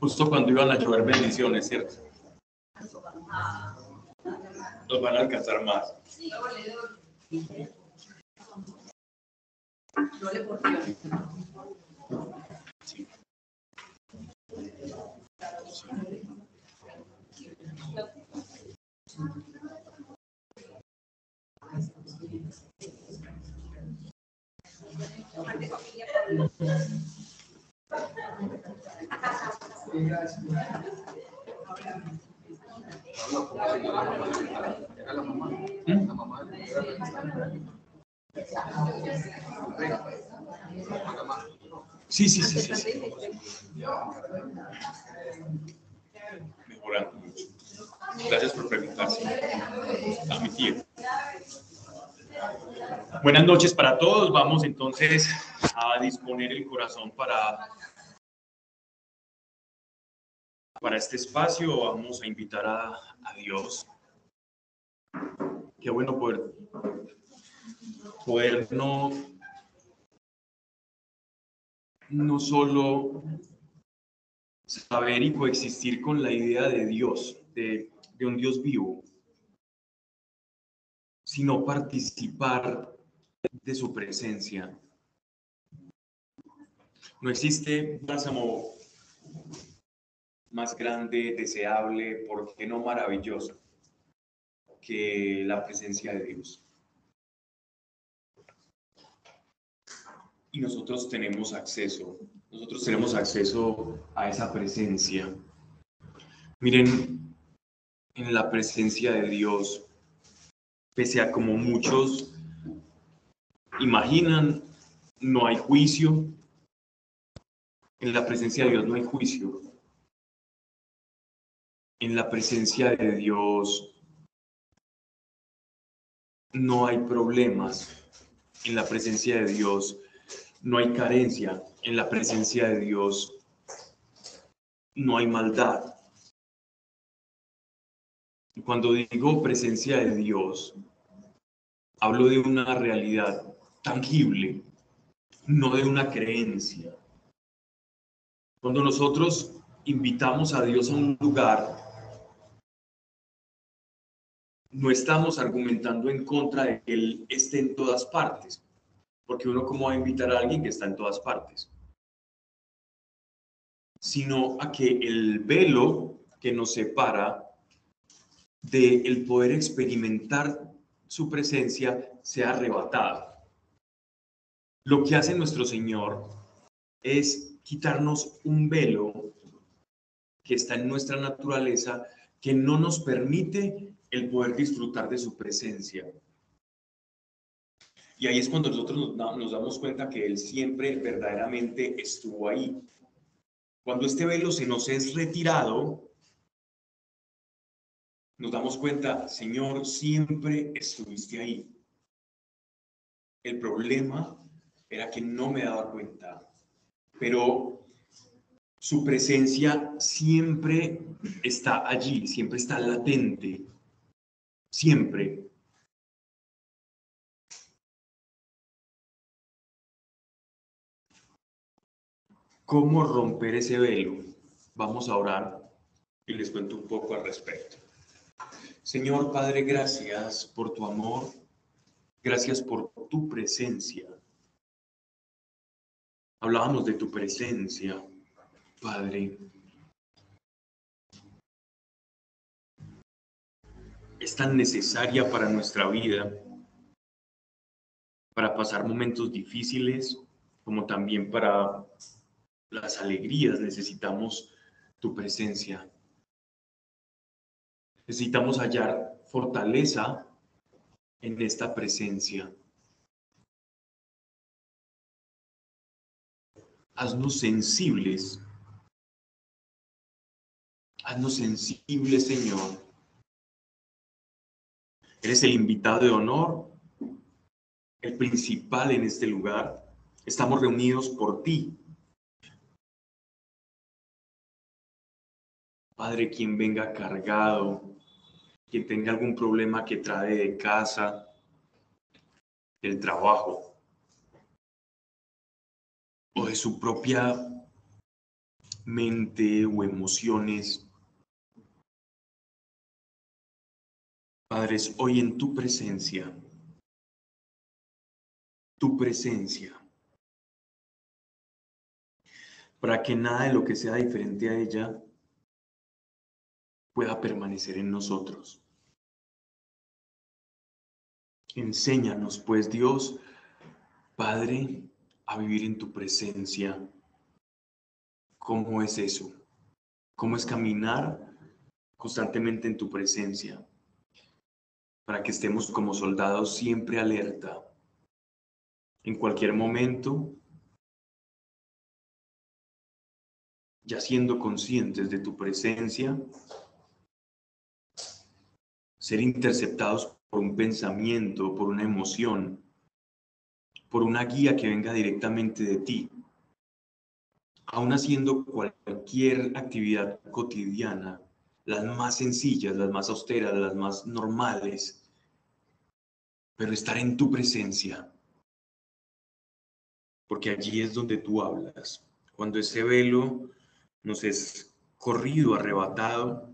Justo cuando iban a llover bendiciones, ¿cierto? Los van a alcanzar más. Sí, sí. sí. Mejorando mucho. Gracias por preguntarse. Buenas noches para todos. Vamos entonces a disponer el corazón para, para este espacio. Vamos a invitar a, a Dios. Qué bueno poder, poder no, no solo saber y coexistir con la idea de Dios, de, de un Dios vivo, sino participar de su presencia. No existe bálsamo más grande, deseable, ¿por qué no maravilloso? que la presencia de Dios. Y nosotros tenemos acceso, nosotros tenemos acceso a esa presencia. Miren, en la presencia de Dios, pese a como muchos imaginan, no hay juicio. En la presencia de Dios no hay juicio. En la presencia de Dios no hay problemas. En la presencia de Dios no hay carencia. En la presencia de Dios no hay maldad. Cuando digo presencia de Dios, hablo de una realidad tangible, no de una creencia. Cuando nosotros invitamos a Dios a un lugar, no estamos argumentando en contra de que Él esté en todas partes, porque uno cómo va a invitar a alguien que está en todas partes, sino a que el velo que nos separa de poder experimentar su presencia sea arrebatado. Lo que hace nuestro Señor es quitarnos un velo que está en nuestra naturaleza que no nos permite el poder disfrutar de su presencia. Y ahí es cuando nosotros nos, damos cuenta que Él siempre verdaderamente estuvo ahí. Cuando este velo se nos es retirado, nos damos cuenta, Señor, siempre estuviste ahí. El problema era que no me daba cuenta, pero su presencia siempre está allí, siempre está latente, siempre. ¿Cómo romper ese velo? Vamos a orar y les cuento un poco al respecto. Señor Padre, gracias por tu amor, gracias por tu presencia. Hablábamos de tu presencia, Padre. Es tan necesaria para nuestra vida, para pasar momentos difíciles, como también para las alegrías necesitamos tu presencia. Necesitamos hallar fortaleza en esta presencia. Haznos sensibles. Haznos sensibles, Señor. Eres el invitado de honor, el principal en este lugar. Estamos reunidos por ti. Padre, quien venga cargado, quien tenga algún problema que trae de casa, del trabajo, o de su propia mente o emociones. Padres, hoy en tu presencia, tu presencia, para que nada de lo que sea diferente a ella pueda permanecer en nosotros. Enséñanos, pues Dios, Padre, a vivir en tu presencia. ¿Cómo es eso? ¿Cómo es caminar constantemente en tu presencia? Para que estemos como soldados siempre alerta. En cualquier momento, ya siendo conscientes de tu presencia, ser interceptados por un pensamiento, por una emoción, por una guía que venga directamente de ti. Aún haciendo cualquier actividad cotidiana, las más sencillas, las más austeras, las más normales, pero estar en tu presencia, porque allí es donde tú hablas. Cuando ese velo nos es corrido, arrebatado,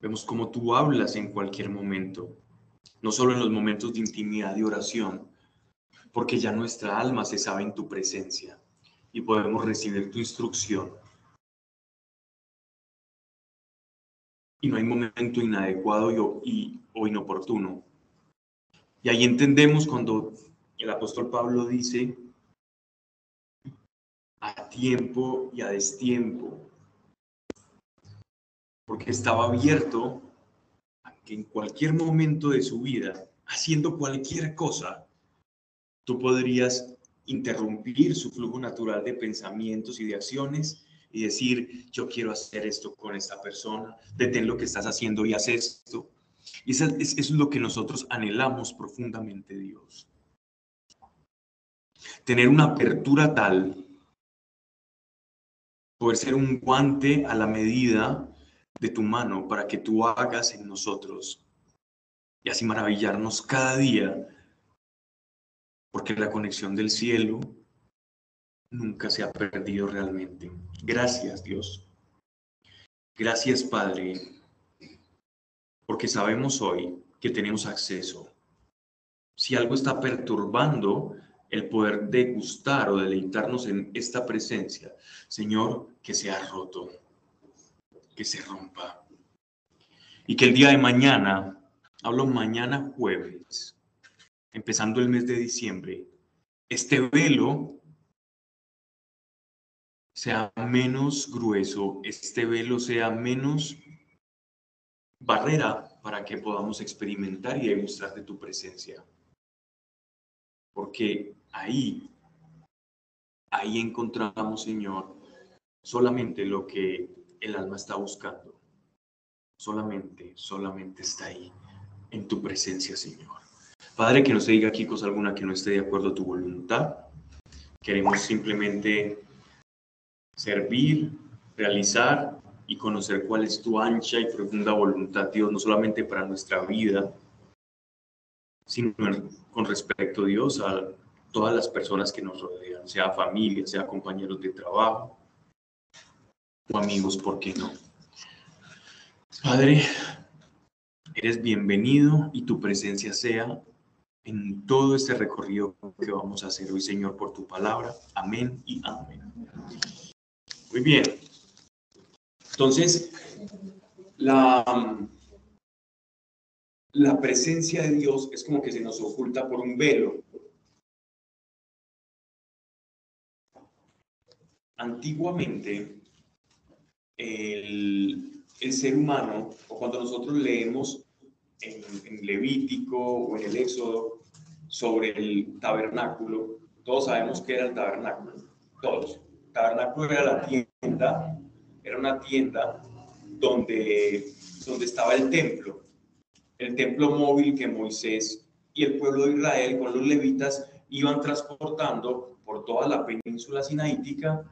Vemos cómo tú hablas en cualquier momento, no solo en los momentos de intimidad y oración, porque ya nuestra alma se sabe en tu presencia y podemos recibir tu instrucción. Y no hay momento inadecuado y, o inoportuno. Y ahí entendemos cuando el apóstol Pablo dice, a tiempo y a destiempo, porque estaba abierto a que en cualquier momento de su vida, haciendo cualquier cosa, tú podrías interrumpir su flujo natural de pensamientos y de acciones y decir, yo quiero hacer esto con esta persona, detén lo que estás haciendo y haz esto. Y eso es, es lo que nosotros anhelamos profundamente, Dios. Tener una apertura tal, poder ser un guante a la medida de tu mano para que tú hagas en nosotros y así maravillarnos cada día, porque la conexión del cielo nunca se ha perdido realmente. Gracias Dios. Gracias Padre, porque sabemos hoy que tenemos acceso. Si algo está perturbando el poder degustar o deleitarnos en esta presencia, Señor, que sea roto que se rompa. Y que el día de mañana, hablo mañana jueves, empezando el mes de diciembre, este velo sea menos grueso, este velo sea menos barrera para que podamos experimentar y demostrar de tu presencia. Porque ahí, ahí encontramos, Señor, solamente lo que el alma está buscando. Solamente, solamente está ahí, en tu presencia, Señor. Padre, que no se diga aquí cosa alguna que no esté de acuerdo a tu voluntad. Queremos simplemente servir, realizar y conocer cuál es tu ancha y profunda voluntad, Dios, no solamente para nuestra vida, sino con respecto, Dios, a todas las personas que nos rodean, sea familia, sea compañeros de trabajo, amigos, ¿por qué no? Padre, eres bienvenido y tu presencia sea en todo este recorrido que vamos a hacer hoy, Señor, por tu palabra. Amén y amén. Muy bien. Entonces, la, la presencia de Dios es como que se nos oculta por un velo. Antiguamente, el, ser humano, o cuando nosotros leemos en, Levítico o en el Éxodo sobre el tabernáculo, todos sabemos que era el tabernáculo, todos. El tabernáculo era la tienda, era una tienda donde, donde estaba el templo, el templo móvil que Moisés y el pueblo de Israel con los levitas iban transportando por toda la península sinaítica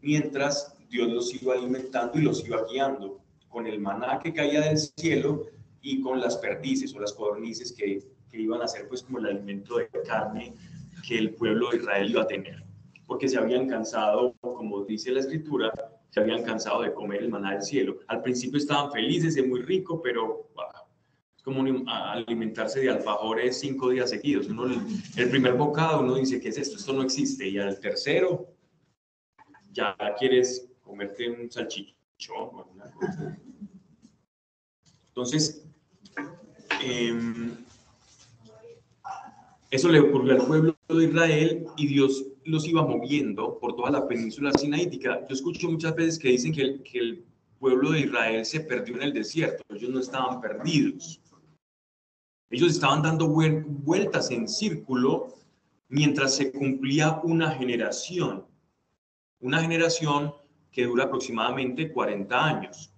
mientras Dios los iba alimentando y los iba guiando con el maná que caía del cielo y con las perdices o las codornices que, que iban a ser pues como el alimento de carne que el pueblo de Israel iba a tener, porque se habían cansado, como dice la escritura, se habían cansado de comer el maná del cielo. Al principio estaban felices, es muy rico, pero es como alimentarse de alfajores cinco días seguidos. Uno, el primer bocado uno dice, ¿qué es esto? Esto no existe. Y al tercero ya quieres comerte un salchichón Entonces, em, eso le ocurrió al pueblo de Israel y Dios los iba moviendo por toda la península sinaítica. Yo escucho muchas veces que dicen que el, que el pueblo de Israel se perdió en el desierto. Ellos no estaban perdidos. Ellos estaban dando vueltas en círculo mientras se cumplía una generación. Una generación que dura aproximadamente 40 años.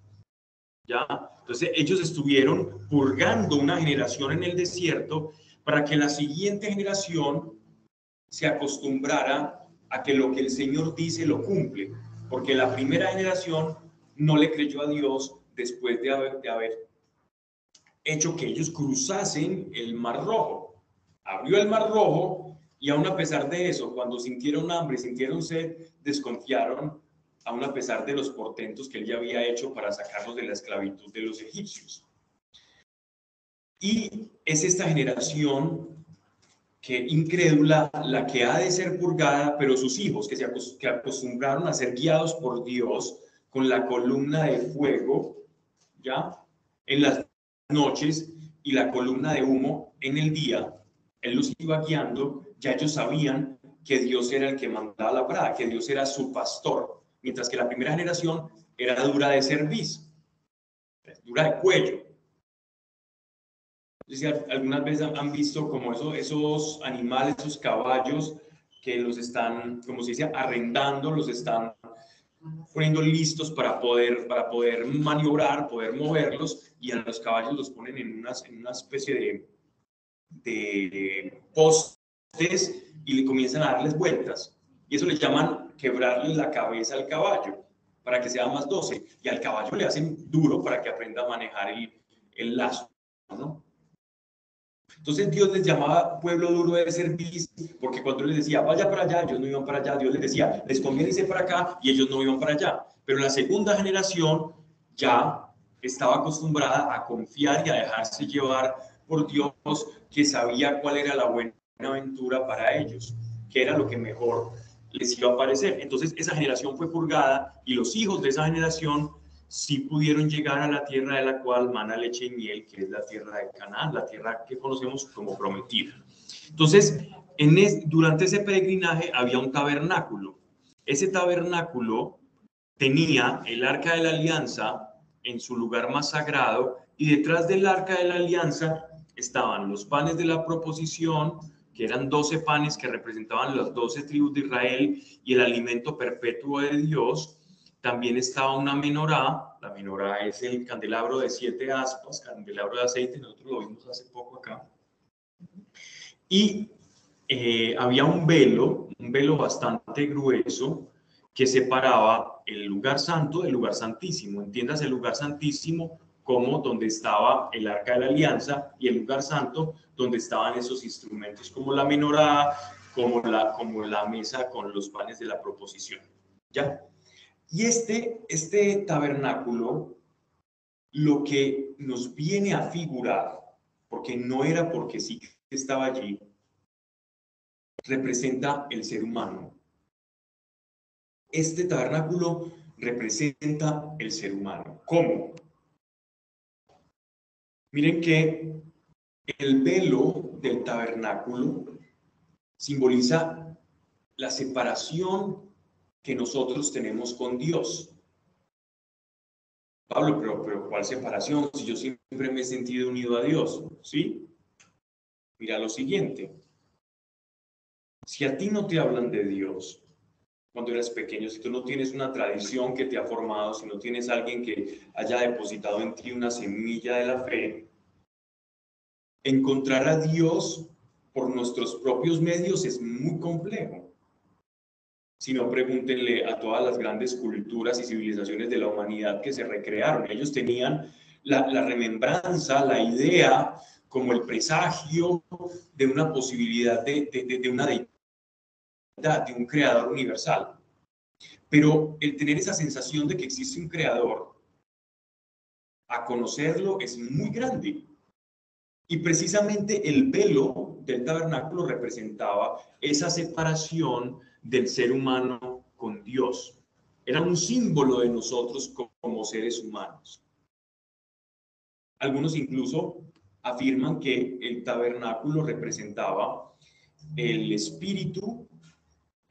¿Ya? Entonces ellos estuvieron purgando una generación en el desierto para que la siguiente generación se acostumbrara a que lo que el Señor dice lo cumple, porque la primera generación no le creyó a Dios después de haber, hecho que ellos cruzasen el Mar Rojo. Abrió el Mar Rojo y aún a pesar de eso, cuando sintieron hambre, sintieron sed, desconfiaron, aún a pesar de los portentos que él ya había hecho para sacarlos de la esclavitud de los egipcios. Y es esta generación que incrédula la que ha de ser purgada, pero sus hijos que se acostumbraron a ser guiados por Dios con la columna de fuego, ¿ya? En las noches y la columna de humo en el día, Él los iba guiando, ya ellos sabían que Dios era el que mandaba la brada, que Dios era su pastor, mientras que la primera generación era dura de cerviz, dura de cuello, algunas veces han visto como esos, esos animales, esos caballos que los están, como se dice, arrendando, los están poniendo listos para poder, para poder maniobrar, poder moverlos, y a los caballos los ponen en, unas, en una especie de, de postes y le comienzan a darles vueltas. Y eso le llaman quebrarle la cabeza al caballo para que sea más dócil. Y al caballo le hacen duro para que aprenda a manejar el, el lazo. ¿no? Entonces Dios les llamaba pueblo duro de servicio, porque cuando les decía, vaya para allá, ellos no iban para allá, Dios les decía, les conviene irse para acá, y ellos no iban para allá. Pero la segunda generación ya estaba acostumbrada a confiar y a dejarse llevar por Dios, que sabía cuál era la buena aventura para ellos, que era lo que mejor les iba a parecer. Entonces esa generación fue purgada y los hijos de esa generación sí pudieron llegar a la tierra de la cual mana leche y miel, que es la tierra de Canaán, la tierra que conocemos como prometida. Entonces, en durante ese peregrinaje había un tabernáculo. Ese tabernáculo tenía el arca de la alianza en su lugar más sagrado y detrás del arca de la alianza estaban los panes de la proposición, que eran 12 panes que representaban las 12 tribus de Israel y el alimento perpetuo de Dios, también estaba una menorá, la menorá es el candelabro de siete aspas, candelabro de aceite, nosotros lo vimos hace poco acá. Y eh, había un velo, un velo bastante grueso, que separaba el lugar santo del lugar santísimo. Entiendas el lugar santísimo como donde estaba el arca de la alianza y el lugar santo donde estaban esos instrumentos como la menorá, como la, como la mesa con los panes de la proposición. ¿Ya? Y este, este tabernáculo lo que nos viene a figurar, porque no era porque sí estaba allí, representa el ser humano. Este tabernáculo representa el ser humano. ¿Cómo? Miren que el velo del tabernáculo simboliza la separación que nosotros tenemos con Dios. Pablo, pero, pero ¿cuál separación? Si yo siempre me he sentido unido a Dios, ¿sí? Mira lo siguiente. Si a ti no te hablan de Dios cuando eres pequeño, si tú no tienes una tradición que te ha formado, si no tienes alguien que haya depositado en ti una semilla de la fe, encontrar a Dios por nuestros propios medios es muy complejo sino pregúntenle a todas las grandes culturas y civilizaciones de la humanidad que se recrearon. Ellos tenían la, remembranza, la idea, como el presagio de una posibilidad de, de, una deidad de un creador universal. Pero el tener esa sensación de que existe un creador, a conocerlo es muy grande. Y precisamente el velo del tabernáculo representaba esa separación del ser humano con Dios. Era un símbolo de nosotros como seres humanos. Algunos incluso afirman que el tabernáculo representaba el espíritu,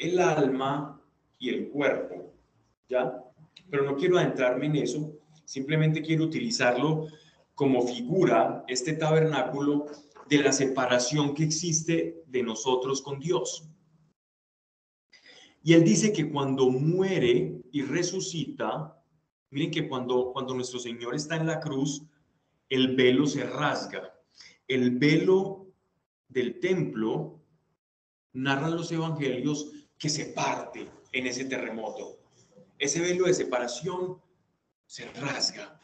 el alma y el cuerpo. ¿Ya? Pero no quiero adentrarme en eso, simplemente quiero utilizarlo como figura, este tabernáculo, de la separación que existe de nosotros con Dios. Y él dice que cuando muere y resucita, miren que cuando, cuando nuestro Señor está en la cruz, el velo se rasga. El velo del templo, narran los evangelios, que se parte en ese terremoto. Ese velo de separación se rasga.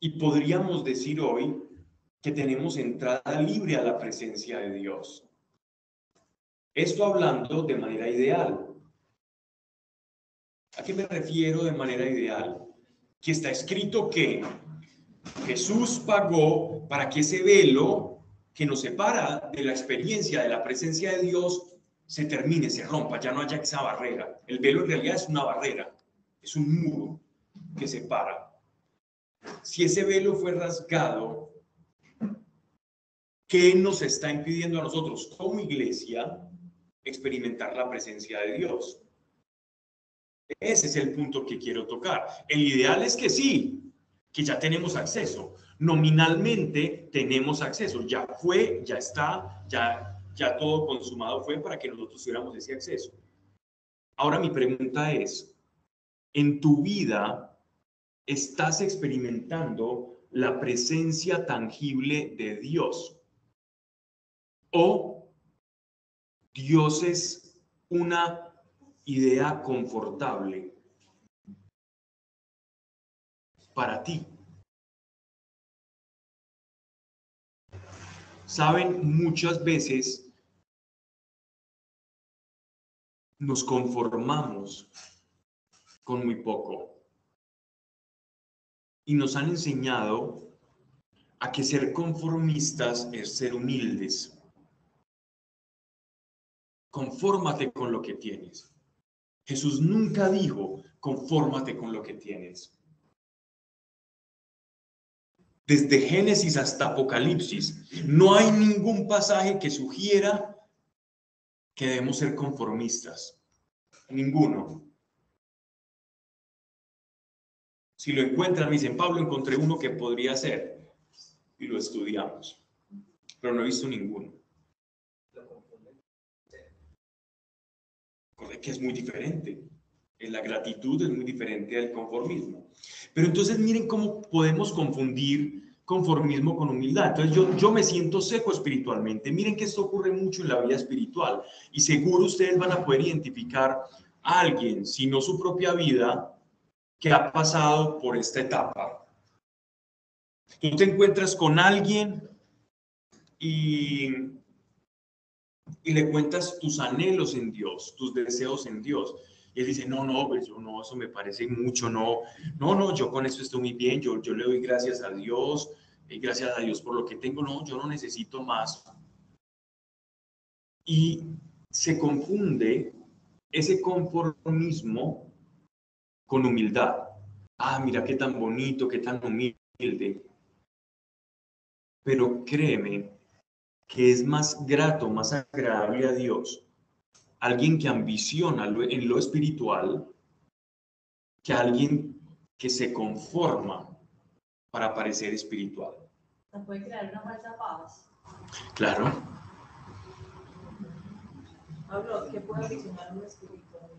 Y podríamos decir hoy que tenemos entrada libre a la presencia de Dios. Esto hablando de manera ideal. ¿A qué me refiero de manera ideal? Que está escrito que Jesús pagó para que ese velo que nos separa de la experiencia de la presencia de Dios se termine, se rompa, ya no haya esa barrera. El velo en realidad es una barrera, es un muro que separa. Si ese velo fue rasgado, ¿qué nos está impidiendo a nosotros como iglesia experimentar la presencia de Dios? Ese es el punto que quiero tocar. El ideal es que sí, que ya tenemos acceso. Nominalmente tenemos acceso. Ya fue, ya está, ya, ya todo consumado fue para que nosotros tuviéramos ese acceso. Ahora mi pregunta es, ¿en tu vida estás experimentando la presencia tangible de Dios? ¿O Dios es una idea confortable para ti. Saben, muchas veces nos conformamos con muy poco. Y nos han enseñado a que ser conformistas es ser humildes. Confórmate con lo que tienes. Jesús nunca dijo, confórmate con lo que tienes desde Génesis hasta Apocalipsis, no hay ningún pasaje que sugiera que debemos ser conformistas. Ninguno. Si lo encuentran, me dicen, Pablo, encontré uno que podría ser. Y lo estudiamos. Pero no he visto ninguno. Que es muy diferente. La gratitud es muy diferente al conformismo. Pero entonces miren cómo podemos confundir conformismo con humildad. Entonces yo, yo me siento seco espiritualmente. Miren que esto ocurre mucho en la vida espiritual y seguro ustedes van a poder identificar a alguien, si no su propia vida, que ha pasado por esta etapa. Tú te encuentras con alguien y, y le cuentas tus anhelos en Dios, tus deseos en Dios. Y él dice, no, no, pues yo no, eso me parece mucho, no, no, no, yo con eso estoy muy bien, yo, yo le doy gracias a Dios, y gracias a Dios por lo que tengo, no, yo no necesito más. Y se confunde ese conformismo con humildad. Ah, mira qué tan bonito, qué tan humilde. Pero créeme que es más grato, más agradable a Dios alguien que ambiciona en lo espiritual que alguien que se conforma para parecer espiritual. ¿Se puede crear una falsa paz? Claro. Pablo, ¿qué puede ambicionar un espiritual?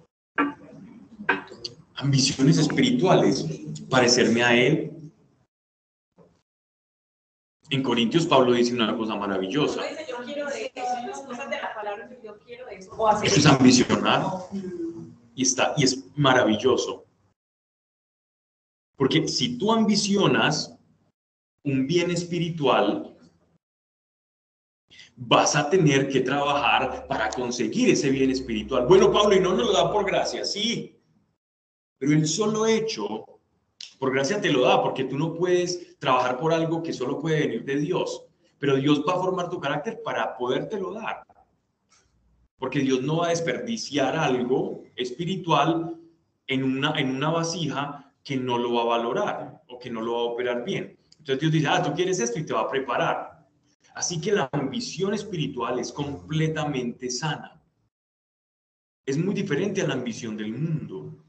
Ambiciones espirituales, parecerme a Él. En Corintios Pablo dice una cosa maravillosa. Dice, yo quiero de cosas de la palabra, yo quiero eso. Eso es ambicionar y, está, y es maravilloso. Porque si tú ambicionas un bien espiritual, vas a tener que trabajar para conseguir ese bien espiritual. Bueno, Pablo, y no nos lo da por gracia, sí, pero el solo hecho, por gracia te lo da, porque tú no puedes trabajar por algo que solo puede venir de Dios, pero Dios va a formar tu carácter para podértelo dar. Porque Dios no va a desperdiciar algo espiritual en una, en una vasija que no lo va a valorar o que no lo va a operar bien. Entonces Dios dice, ah, tú quieres esto y te va a preparar. Así que la ambición espiritual es completamente sana. Es muy diferente a la ambición del mundo.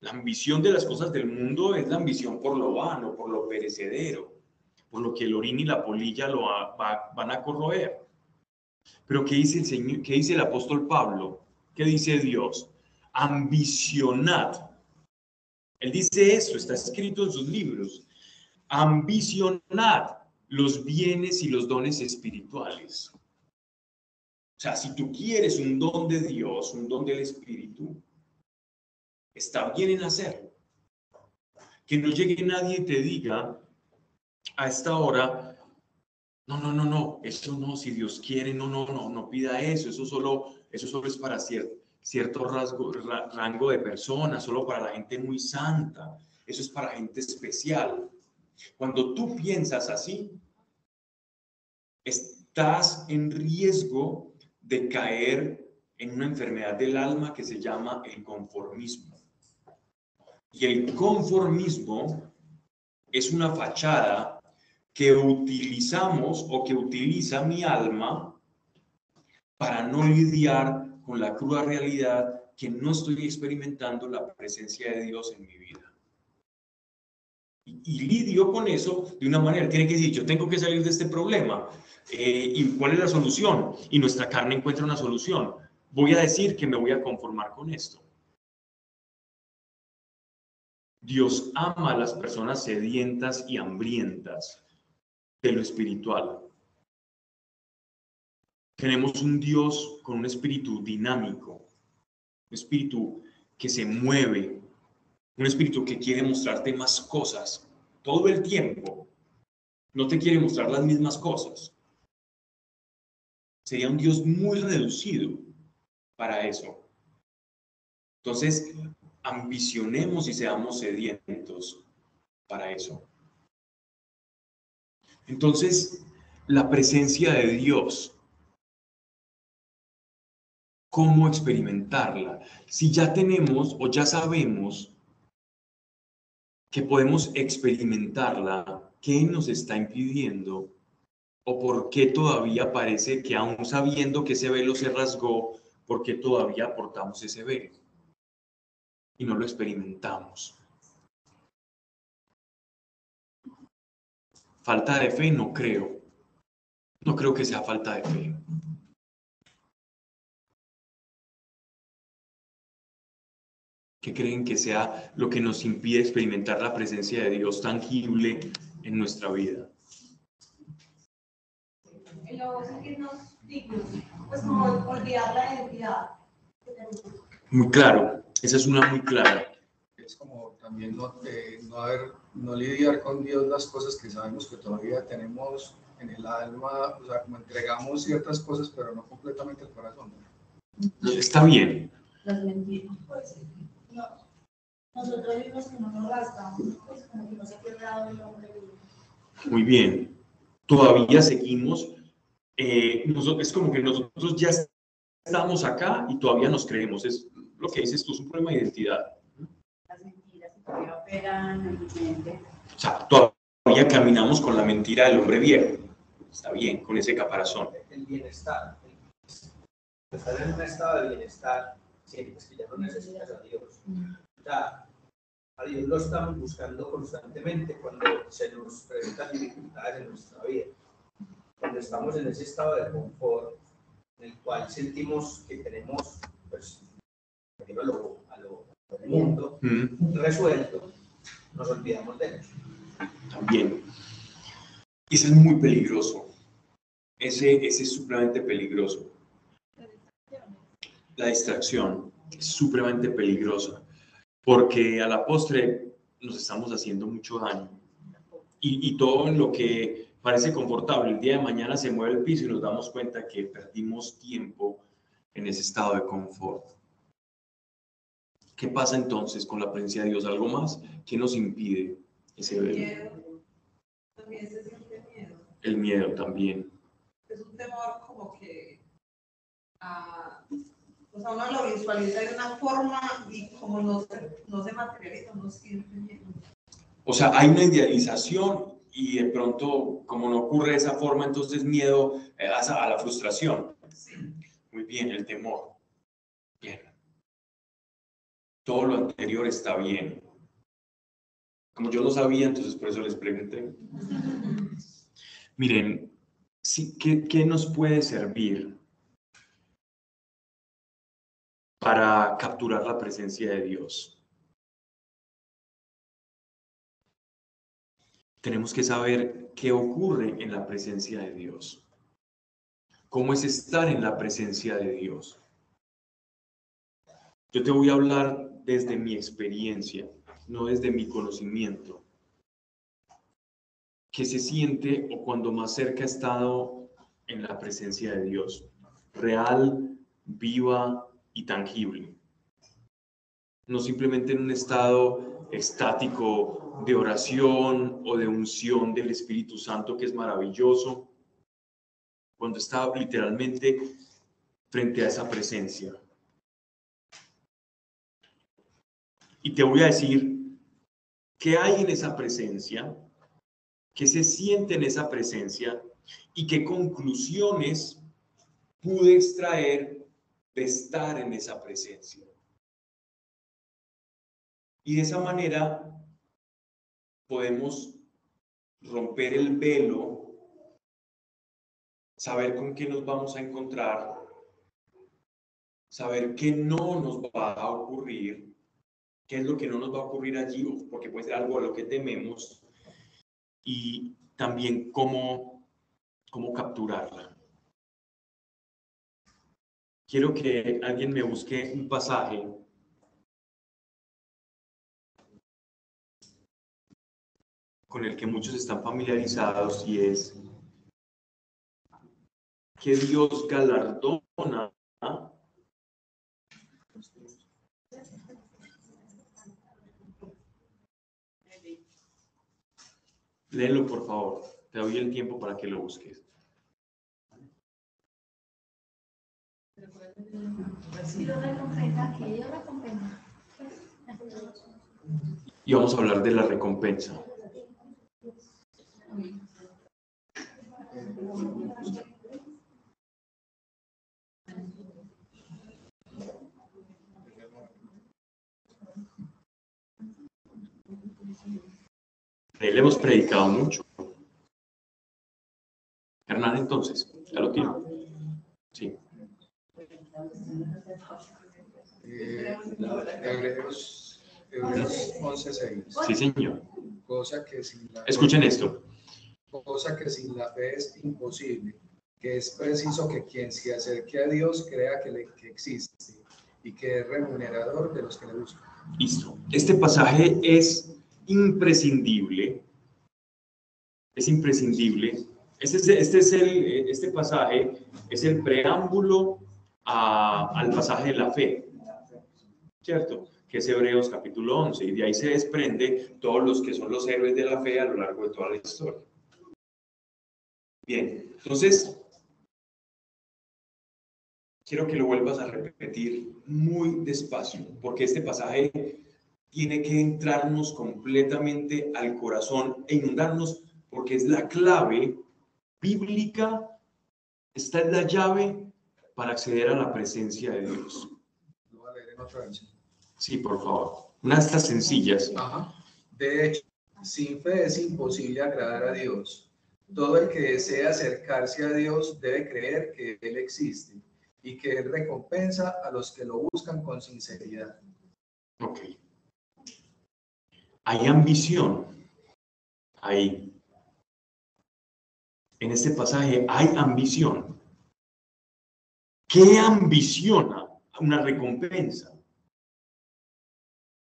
La ambición de las cosas del mundo es la ambición por lo vano, por lo perecedero, por lo que el orín y la polilla lo van a corroer. Pero ¿qué dice el Señor? ¿Qué dice el apóstol Pablo? ¿Qué dice Dios? Ambicionad. Él dice esto, está escrito en sus libros. Ambicionad los bienes y los dones espirituales. O sea, si tú quieres un don de Dios, un don del Espíritu, está bien en hacerlo. Que no llegue nadie y te diga a esta hora, no, no, no, no, eso no, si Dios quiere, no, no, no, no pida eso, eso solo, eso solo es para cierto, cierto rasgo, rango de personas, solo para la gente muy santa, eso es para gente especial. Cuando tú piensas así, estás en riesgo de caer en una enfermedad del alma que se llama el conformismo. Y el conformismo es una fachada que utilizamos o que utiliza mi alma para no lidiar con la cruda realidad que no estoy experimentando la presencia de Dios en mi vida. Y, lidio con eso de una manera, tiene que decir, yo tengo que salir de este problema. Eh, ¿Y cuál es la solución? Y nuestra carne encuentra una solución. Voy a decir que me voy a conformar con esto. Dios ama a las personas sedientas y hambrientas de lo espiritual. Tenemos un Dios con un espíritu dinámico, un espíritu que se mueve, un espíritu que quiere mostrarte más cosas todo el tiempo. No te quiere mostrar las mismas cosas. Sería un Dios muy reducido para eso. Entonces, ambicionemos y seamos sedientos para eso. Entonces, la presencia de Dios, ¿cómo experimentarla? Si ya tenemos o ya sabemos que podemos experimentarla, ¿qué nos está impidiendo? ¿O por qué todavía parece que aún sabiendo que ese velo se rasgó, por qué todavía portamos ese velo? Y no lo experimentamos. Falta de fe, no creo. No creo que sea falta de fe. ¿Qué creen que sea lo que nos impide experimentar la presencia de Dios tangible en nuestra vida? pues como olvidar la identidad. Muy claro, esa es una muy clara. Es como también no, no lidiar con Dios las cosas que sabemos que todavía tenemos en el alma, o sea, como entregamos ciertas cosas, pero no completamente el corazón. Está bien. Las mentiras. Pues, nosotros mismos que no nos rasgamos, pues como que no se ha el hombre Muy bien. Todavía seguimos. Eh, es como que nosotros ya estamos acá y todavía nos creemos. Es lo que dices tú, es un problema de identidad. Las mentiras todavía operan en mi mente. O sea, todavía caminamos con la mentira del hombre viejo. Está bien, con ese caparazón. El bienestar. Estar en un estado de bienestar, sí, es que ya no necesitas a Dios. Mm a Dios lo estamos buscando constantemente cuando se nos presentan dificultades en nuestra vida. Cuando estamos en ese estado de confort, en el cual sentimos que tenemos, pues, a lo, a lo, mundo mm. resuelto, nos olvidamos de eso. También. Ese es muy peligroso. Ese, ese es supremamente peligroso. La distracción es supremamente peligrosa porque a la postre nos estamos haciendo mucho daño. Y, todo lo que parece confortable. El día de mañana se mueve el piso y nos damos cuenta que perdimos tiempo en ese estado de confort. ¿Qué pasa entonces con la presencia de Dios? ¿Algo más? ¿Qué nos impide ese? Miedo. También se siente miedo. El miedo también. Es un temor como que, ah, o sea, uno lo visualiza de una forma y como no se, no se materializa, uno siente miedo. O sea, hay una idealización y de pronto, como no ocurre de esa forma, entonces miedo eh, a, a la frustración. Sí. Muy bien, el temor. Todo lo anterior está bien. Como yo lo sabía, entonces por eso les pregunté. Miren, sí, ¿qué, qué nos puede servir para capturar la presencia de Dios? Tenemos que saber qué ocurre en la presencia de Dios. ¿Cómo es estar en la presencia de Dios? Yo te voy a hablar desde mi experiencia, no desde mi conocimiento. ¿Qué se siente o cuando más cerca he estado en la presencia de Dios? Real, viva y tangible. No simplemente en un estado estático de oración o de unción del Espíritu Santo que es maravilloso, cuando está literalmente frente a esa presencia. Y te voy a decir qué hay en esa presencia, qué se siente en esa presencia y qué conclusiones pude extraer de estar en esa presencia. Y de esa manera podemos romper el velo, saber con qué nos vamos a encontrar, saber qué no nos va a ocurrir, qué es lo que no nos va a ocurrir allí, porque puede ser algo a lo que tememos, y también cómo, cómo capturarla. Quiero que alguien me busque un pasaje con el que muchos están familiarizados y es que Dios galardona Léelo, por favor. Te doy el tiempo para que lo busques. Y vamos a hablar de la recompensa. Él hemos predicado mucho. Hernán, entonces, ya lo tiene. Sí. Eh, Hebreos, Hebreos 11:6. Sí, señor. Cosa que sin la Escuchen esto. cosa que sin la fe es imposible, que es preciso que quien se acerque a Dios crea que, le, que existe y que es remunerador de los que le buscan. Listo. Este pasaje es imprescindible. Es imprescindible. Este, es, este, es el, este pasaje es el preámbulo a- al pasaje de la fe, ¿cierto? Que es Hebreos capítulo 11. Y de ahí se desprende todos los que son los héroes de la fe a lo largo de toda la historia. Bien, entonces, quiero que lo vuelvas a repetir muy despacio, porque este pasaje tiene que entrarnos completamente al corazón e inundarnos, porque es la clave bíblica, esta es la llave para acceder a la presencia de Dios. Sí, por favor. Una de estas sencillas. Ajá. De hecho, sin fe es imposible agradar a Dios. Todo el que desea acercarse a Dios debe creer que Él existe y que Él recompensa a los que lo buscan con sinceridad. Ok. Hay ambición. Ahí. En este pasaje hay ambición. ¿Qué ambiciona una recompensa?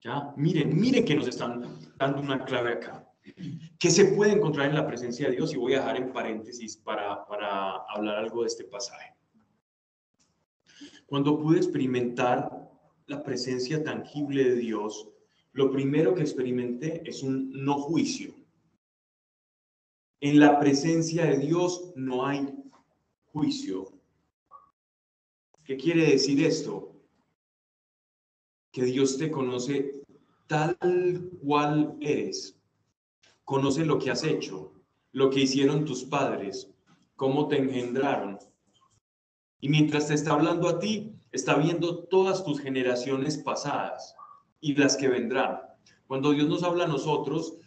¿Ya? Miren, miren que nos están dando una clave acá. ¿Qué se puede encontrar en la presencia de Dios? Y voy a dejar en paréntesis para, para hablar algo de este pasaje. Cuando pude experimentar la presencia tangible de Dios, lo primero que experimenté es un no juicio. En la presencia de Dios no hay juicio. ¿Qué quiere decir esto? Que Dios te conoce tal cual eres. Conoce lo que has hecho, lo que hicieron tus padres, cómo te engendraron. Y mientras te está hablando a ti, está viendo todas tus generaciones pasadas y las que vendrán. Cuando Dios nos habla a nosotros,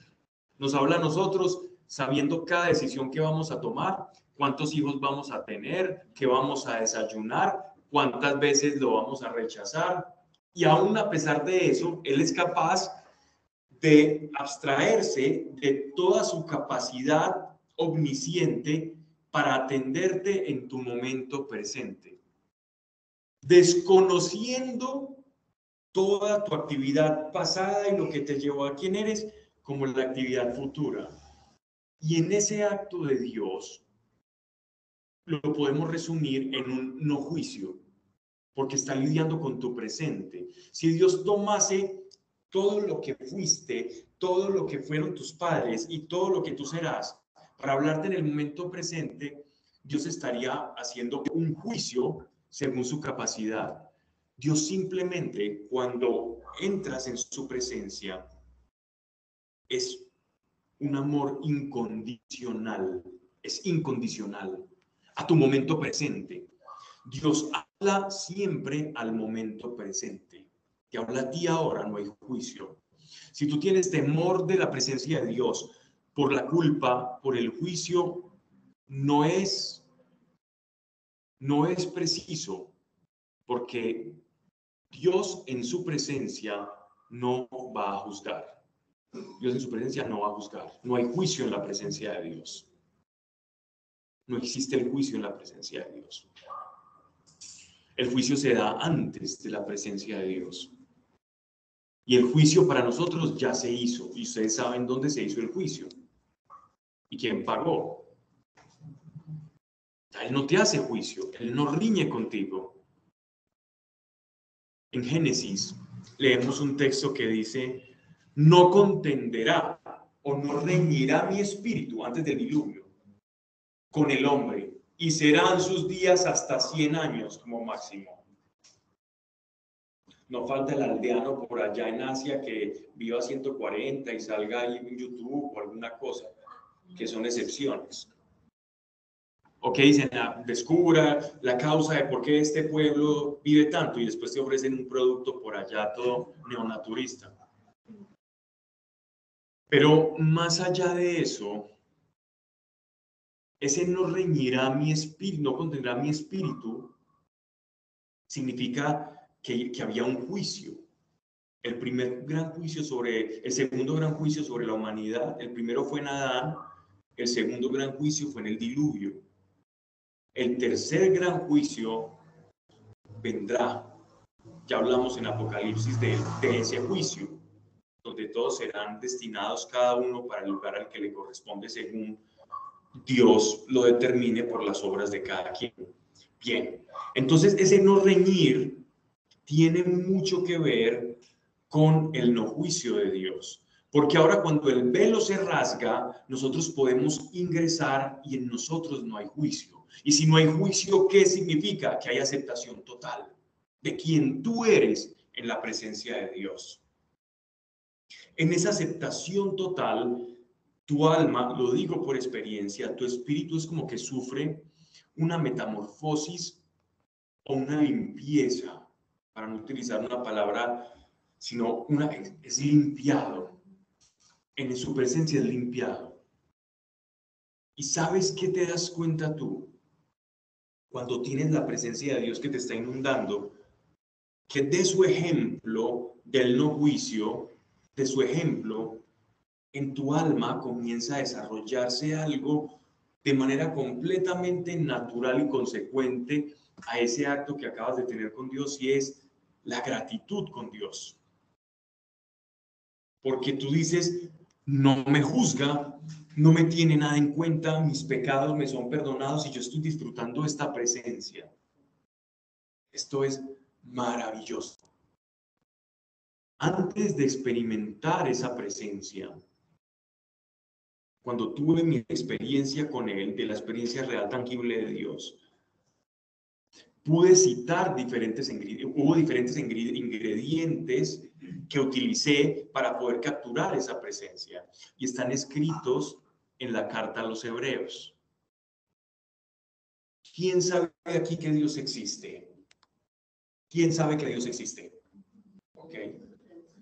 nos habla a nosotros sabiendo cada decisión que vamos a tomar, cuántos hijos vamos a tener, qué vamos a desayunar, cuántas veces lo vamos a rechazar. Y aún a pesar de eso, Él es capaz de abstraerse de toda su capacidad omnisciente para atenderte en tu momento presente. Desconociendo toda tu actividad pasada y lo que te llevó a quien eres como la actividad futura. Y en ese acto de Dios lo podemos resumir en un no juicio, porque está lidiando con tu presente. Si Dios tomase todo lo que fuiste, todo lo que fueron tus padres y todo lo que tú serás, para hablarte en el momento presente, Dios estaría haciendo un juicio según su capacidad. Dios simplemente cuando entras en su presencia es un amor incondicional, es incondicional a tu momento presente. Dios habla siempre al momento presente. Te habla a ti ahora, no hay juicio. Si tú tienes temor de la presencia de Dios por la culpa, por el juicio, no es no es preciso porque Dios en su presencia no va a juzgar. Dios en su presencia no va a juzgar. No hay juicio en la presencia de Dios. No existe el juicio en la presencia de Dios. El juicio se da antes de la presencia de Dios. Y el juicio para nosotros ya se hizo. Y ustedes saben dónde se hizo el juicio. ¿Y quién pagó? Él no te hace juicio. Él no riñe contigo. En Génesis leemos un texto que dice, no contenderá o no reñirá mi espíritu antes del diluvio con el hombre y serán sus días hasta 100 años como máximo. No falta el aldeano por allá en Asia que viva 140 y salga ahí en YouTube o alguna cosa, que son excepciones o que dicen, ah, descubra la causa de por qué este pueblo vive tanto y después te ofrecen un producto por allá todo neonaturista. Pero más allá de eso, ese no reñirá mi espíritu, no contendrá mi espíritu, significa que, que había un juicio. El primer gran juicio sobre, el segundo gran juicio sobre la humanidad, el primero fue en Adán, el segundo gran juicio fue en el diluvio. El tercer gran juicio vendrá. Ya hablamos en Apocalipsis de, ese juicio, donde todos serán destinados cada uno para el lugar al que le corresponde según Dios lo determine por las obras de cada quien. Bien, entonces ese no reñir tiene mucho que ver con el no juicio de Dios. Porque ahora cuando el velo se rasga, nosotros podemos ingresar y en nosotros no hay juicio. Y si no hay juicio, ¿qué significa? Que hay aceptación total de quien tú eres en la presencia de Dios. En esa aceptación total, tu alma, lo digo por experiencia, tu espíritu es como que sufre una metamorfosis o una limpieza, para no utilizar una palabra, sino una, es limpiado. En su presencia es limpiado. ¿Y sabes qué te das cuenta tú? Cuando tienes la presencia de Dios que te está inundando, que de su ejemplo del no juicio, de su ejemplo, en tu alma comienza a desarrollarse algo de manera completamente natural y consecuente a ese acto que acabas de tener con Dios y es la gratitud con Dios. Porque tú dices, no me juzga, no me tiene nada en cuenta, mis pecados me son perdonados y yo estoy disfrutando esta presencia. Esto es maravilloso. Antes de experimentar esa presencia, cuando tuve mi experiencia con Él, de la experiencia real, tangible de Dios, pude citar diferentes ingredientes, hubo diferentes ingredientes que utilicé para poder capturar esa presencia y están escritos en la carta a los hebreos. ¿Quién sabe aquí que Dios existe? ¿Quién sabe que Dios existe? ¿Ok?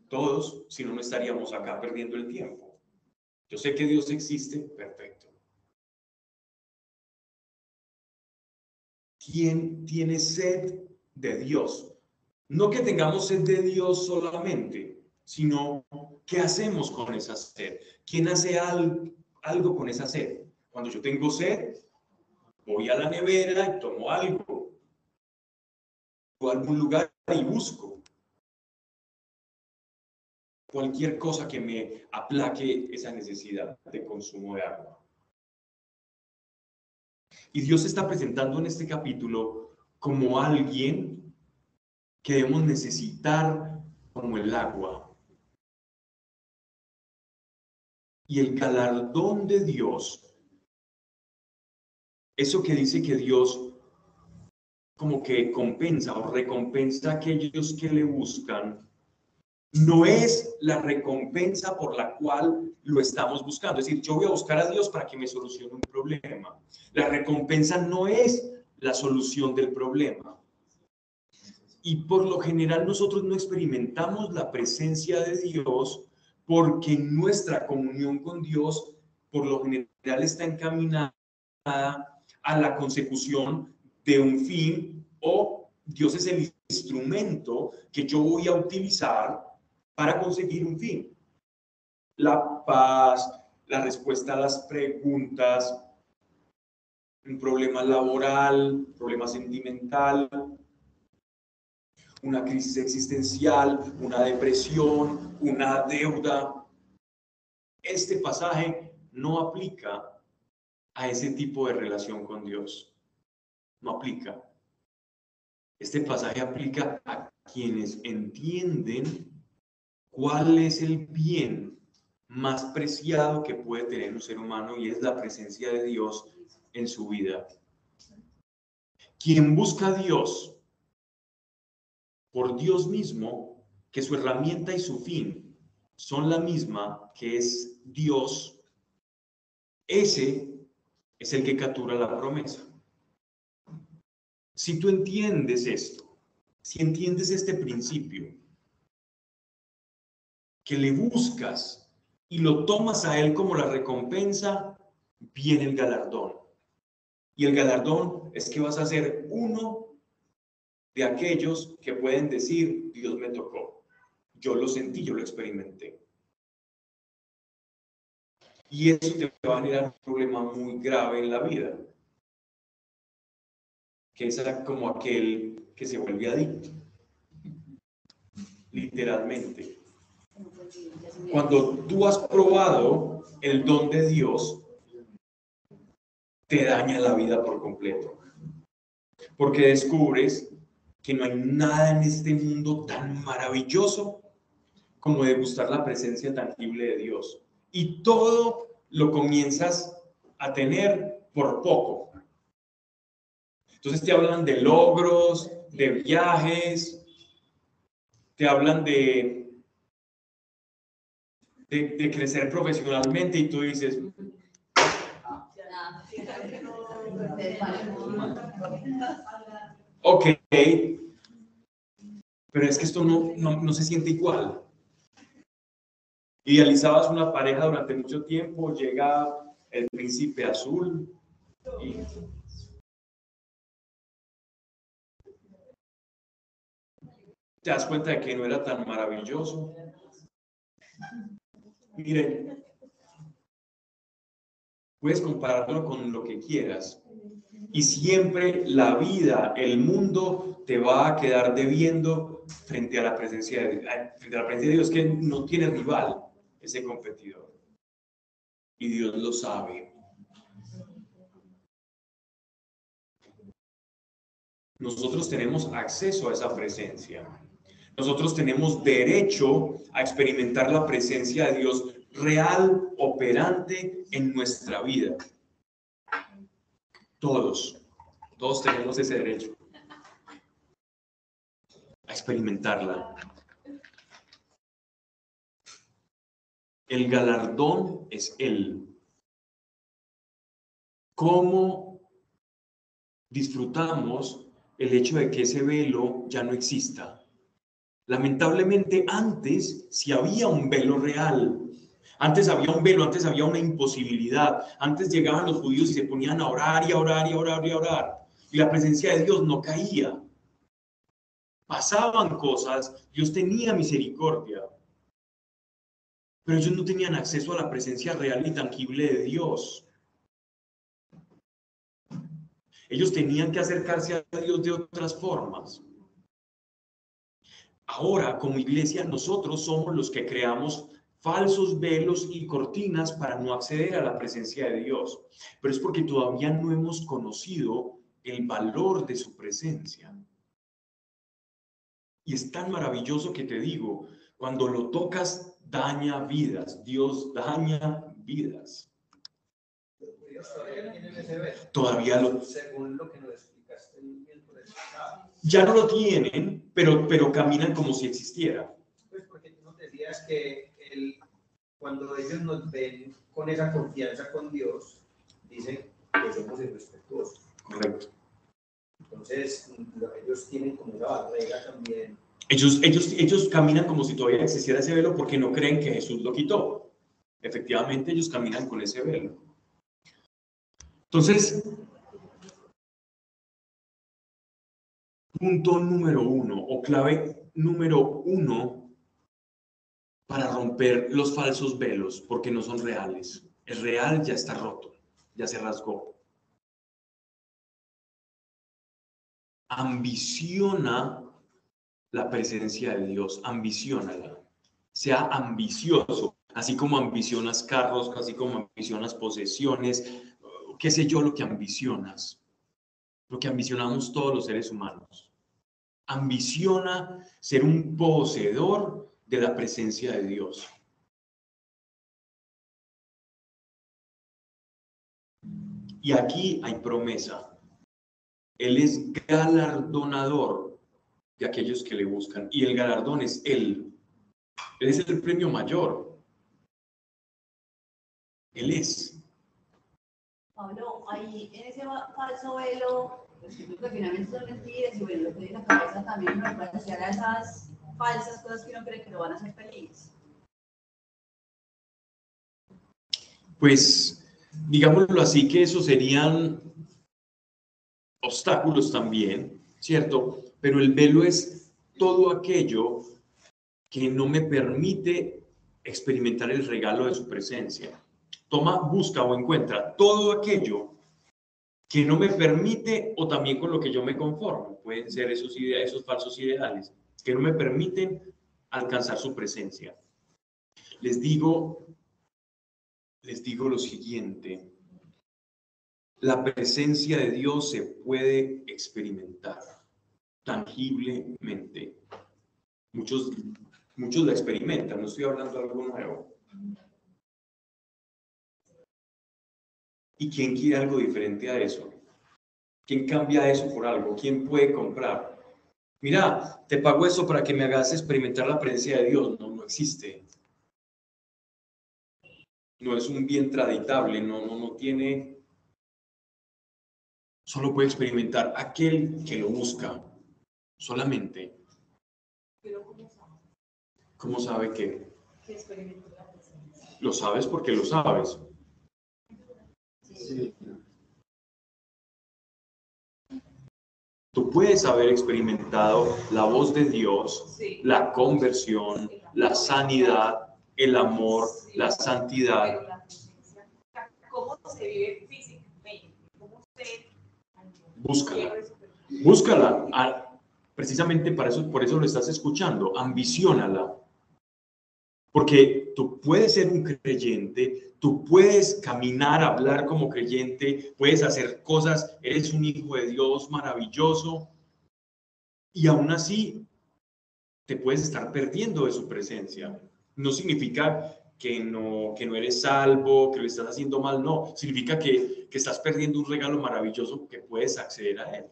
Todos, si no, no estaríamos acá perdiendo el tiempo. Yo sé que Dios existe, perfecto. ¿Quién tiene sed de Dios? No que tengamos sed de Dios solamente, sino qué hacemos con esa sed. ¿Quién hace algo, con esa sed? Cuando yo tengo sed, voy a la nevera y tomo algo. O algún lugar y busco. Cualquier cosa que me aplaque esa necesidad de consumo de agua. Y Dios se está presentando en este capítulo como alguien que debemos necesitar como el agua. Y el galardón de Dios, eso que dice que Dios como que compensa o recompensa a aquellos que le buscan, no es la recompensa por la cual lo estamos buscando. Es decir, yo voy a buscar a Dios para que me solucione un problema. La recompensa no es la solución del problema. Y por lo general nosotros no experimentamos la presencia de Dios porque nuestra comunión con Dios por lo general está encaminada a la consecución de un fin o Dios es el instrumento que yo voy a utilizar para conseguir un fin. La paz, la respuesta a las preguntas, un problema laboral, problema sentimental, una crisis existencial, una depresión, una deuda. Este pasaje no aplica a ese tipo de relación con Dios. No aplica. Este pasaje aplica a quienes entienden cuál es el bien más preciado que puede tener un ser humano y es la presencia de Dios en su vida. Quien busca a Dios por Dios mismo, que su herramienta y su fin son la misma, que es Dios, ese es el que captura la promesa. Si tú entiendes esto, si entiendes este principio, que le buscas y lo tomas a él como la recompensa, viene el galardón. Y el galardón es que vas a ser uno de aquellos que pueden decir, Dios me tocó. Yo lo sentí, yo lo experimenté. Y eso te va a generar un problema muy grave en la vida. Que es como aquel que se vuelve adicto. Literalmente. Cuando tú has probado el don de Dios, te daña la vida por completo. Porque descubres que no hay nada en este mundo tan maravilloso como degustar la presencia tangible de Dios. Y todo lo comienzas a tener por poco. Entonces te hablan de logros, de viajes, te hablan de de, crecer profesionalmente y tú dices, ok, pero es que esto no, no, se siente igual. Idealizabas una pareja durante mucho tiempo, llega el príncipe azul y te das cuenta de que no era tan maravilloso. Miren, puedes compararlo con lo que quieras. Y siempre la vida, el mundo te va a quedar debiendo frente a la presencia de, frente la presencia de Dios, que no tiene rival ese competidor. y Dios lo sabe. Nosotros tenemos acceso a esa presencia. Nosotros tenemos derecho a experimentar la presencia de Dios real, operante en nuestra vida. Todos, todos tenemos ese derecho a experimentarla. El galardón es Él. ¿Cómo disfrutamos el hecho de que ese velo ya no exista? Lamentablemente antes, si había un velo real, antes había un velo, antes había una imposibilidad, antes llegaban los judíos y se ponían a orar y a orar y a orar y a orar, y la presencia de Dios no caía. Pasaban cosas, Dios tenía misericordia, pero ellos no tenían acceso a la presencia real y tangible de Dios. Ellos tenían que acercarse a Dios de otras formas. Ahora, como iglesia, nosotros somos los que creamos falsos velos y cortinas para no acceder a la presencia de Dios. Pero es porque todavía no hemos conocido el valor de su presencia. Y es tan maravilloso que te digo, cuando lo tocas daña vidas. Dios daña vidas. Todavía lo... Según lo que nos explicaste Ya no lo tienen, pero, pero caminan como si existiera. Pues porque tú decías que cuando ellos nos ven con esa confianza con Dios, dicen que somos irrespetuosos. Correcto. Entonces, ellos tienen como una barrera también ellos, ellos, ellos caminan como si todavía existiera ese velo porque no creen que Jesús lo quitó. Efectivamente, ellos caminan con ese velo. Entonces, punto número uno o clave número uno para romper los falsos velos porque no son reales. El real ya está roto, ya se rasgó. Ambiciona la presencia de Dios, ambiciónala. Sea ambicioso, así como ambicionas carros, así como ambicionas posesiones, qué sé yo lo que ambicionas, lo que ambicionamos todos los seres humanos. Ambiciona ser un poseedor de la presencia de Dios. Y aquí hay promesa. Él es galardonador de aquellos que le buscan. Y el galardón es Él. Él es el premio mayor. Él es. Pablo, ahí en ese falso velo, pues que finalmente son mentiras y bueno, lo que en la cabeza también parece a esas falsas cosas que uno cree que lo van a hacer feliz. Pues, digámoslo así, que eso serían obstáculos también, ¿cierto? pero el velo es todo aquello que no me permite experimentar el regalo de su presencia. Toma, busca o encuentra todo aquello que no me permite o también con lo que yo me conformo. Pueden ser esos, ideas, esos falsos ideales que no me permiten alcanzar su presencia. Les digo, les digo lo siguiente. La presencia de Dios se puede experimentar tangiblemente. Muchos, muchos la experimentan, no estoy hablando de algo nuevo. ¿Y quién quiere algo diferente a eso? ¿Quién cambia eso por algo? ¿Quién puede comprar? Mira, te pago eso para que me hagas experimentar la presencia de Dios. No, no existe. No es un bien traditable, no, no, no tiene. Solo puede experimentar aquel que lo busca solamente. Pero ¿cómo sabe? ¿Cómo sabe que? Que experimentó la presencia. Lo sabes porque lo sabes. Sí. Tú puedes haber experimentado la voz de Dios, Sí. la conversión, la sanidad, el amor, la santidad. ¿cómo se vive físicamente? ¿Cómo se Búscala. Búscala. Ah, Precisamente para eso, por eso lo estás escuchando. Ambiciónala. Porque tú puedes ser un creyente, tú puedes caminar, hablar como creyente, puedes hacer cosas, eres un hijo de Dios maravilloso y aún así te puedes estar perdiendo de su presencia. No significa que no, que no eres salvo, que lo estás haciendo mal, no. Significa que, que estás perdiendo un regalo maravilloso que puedes acceder a él.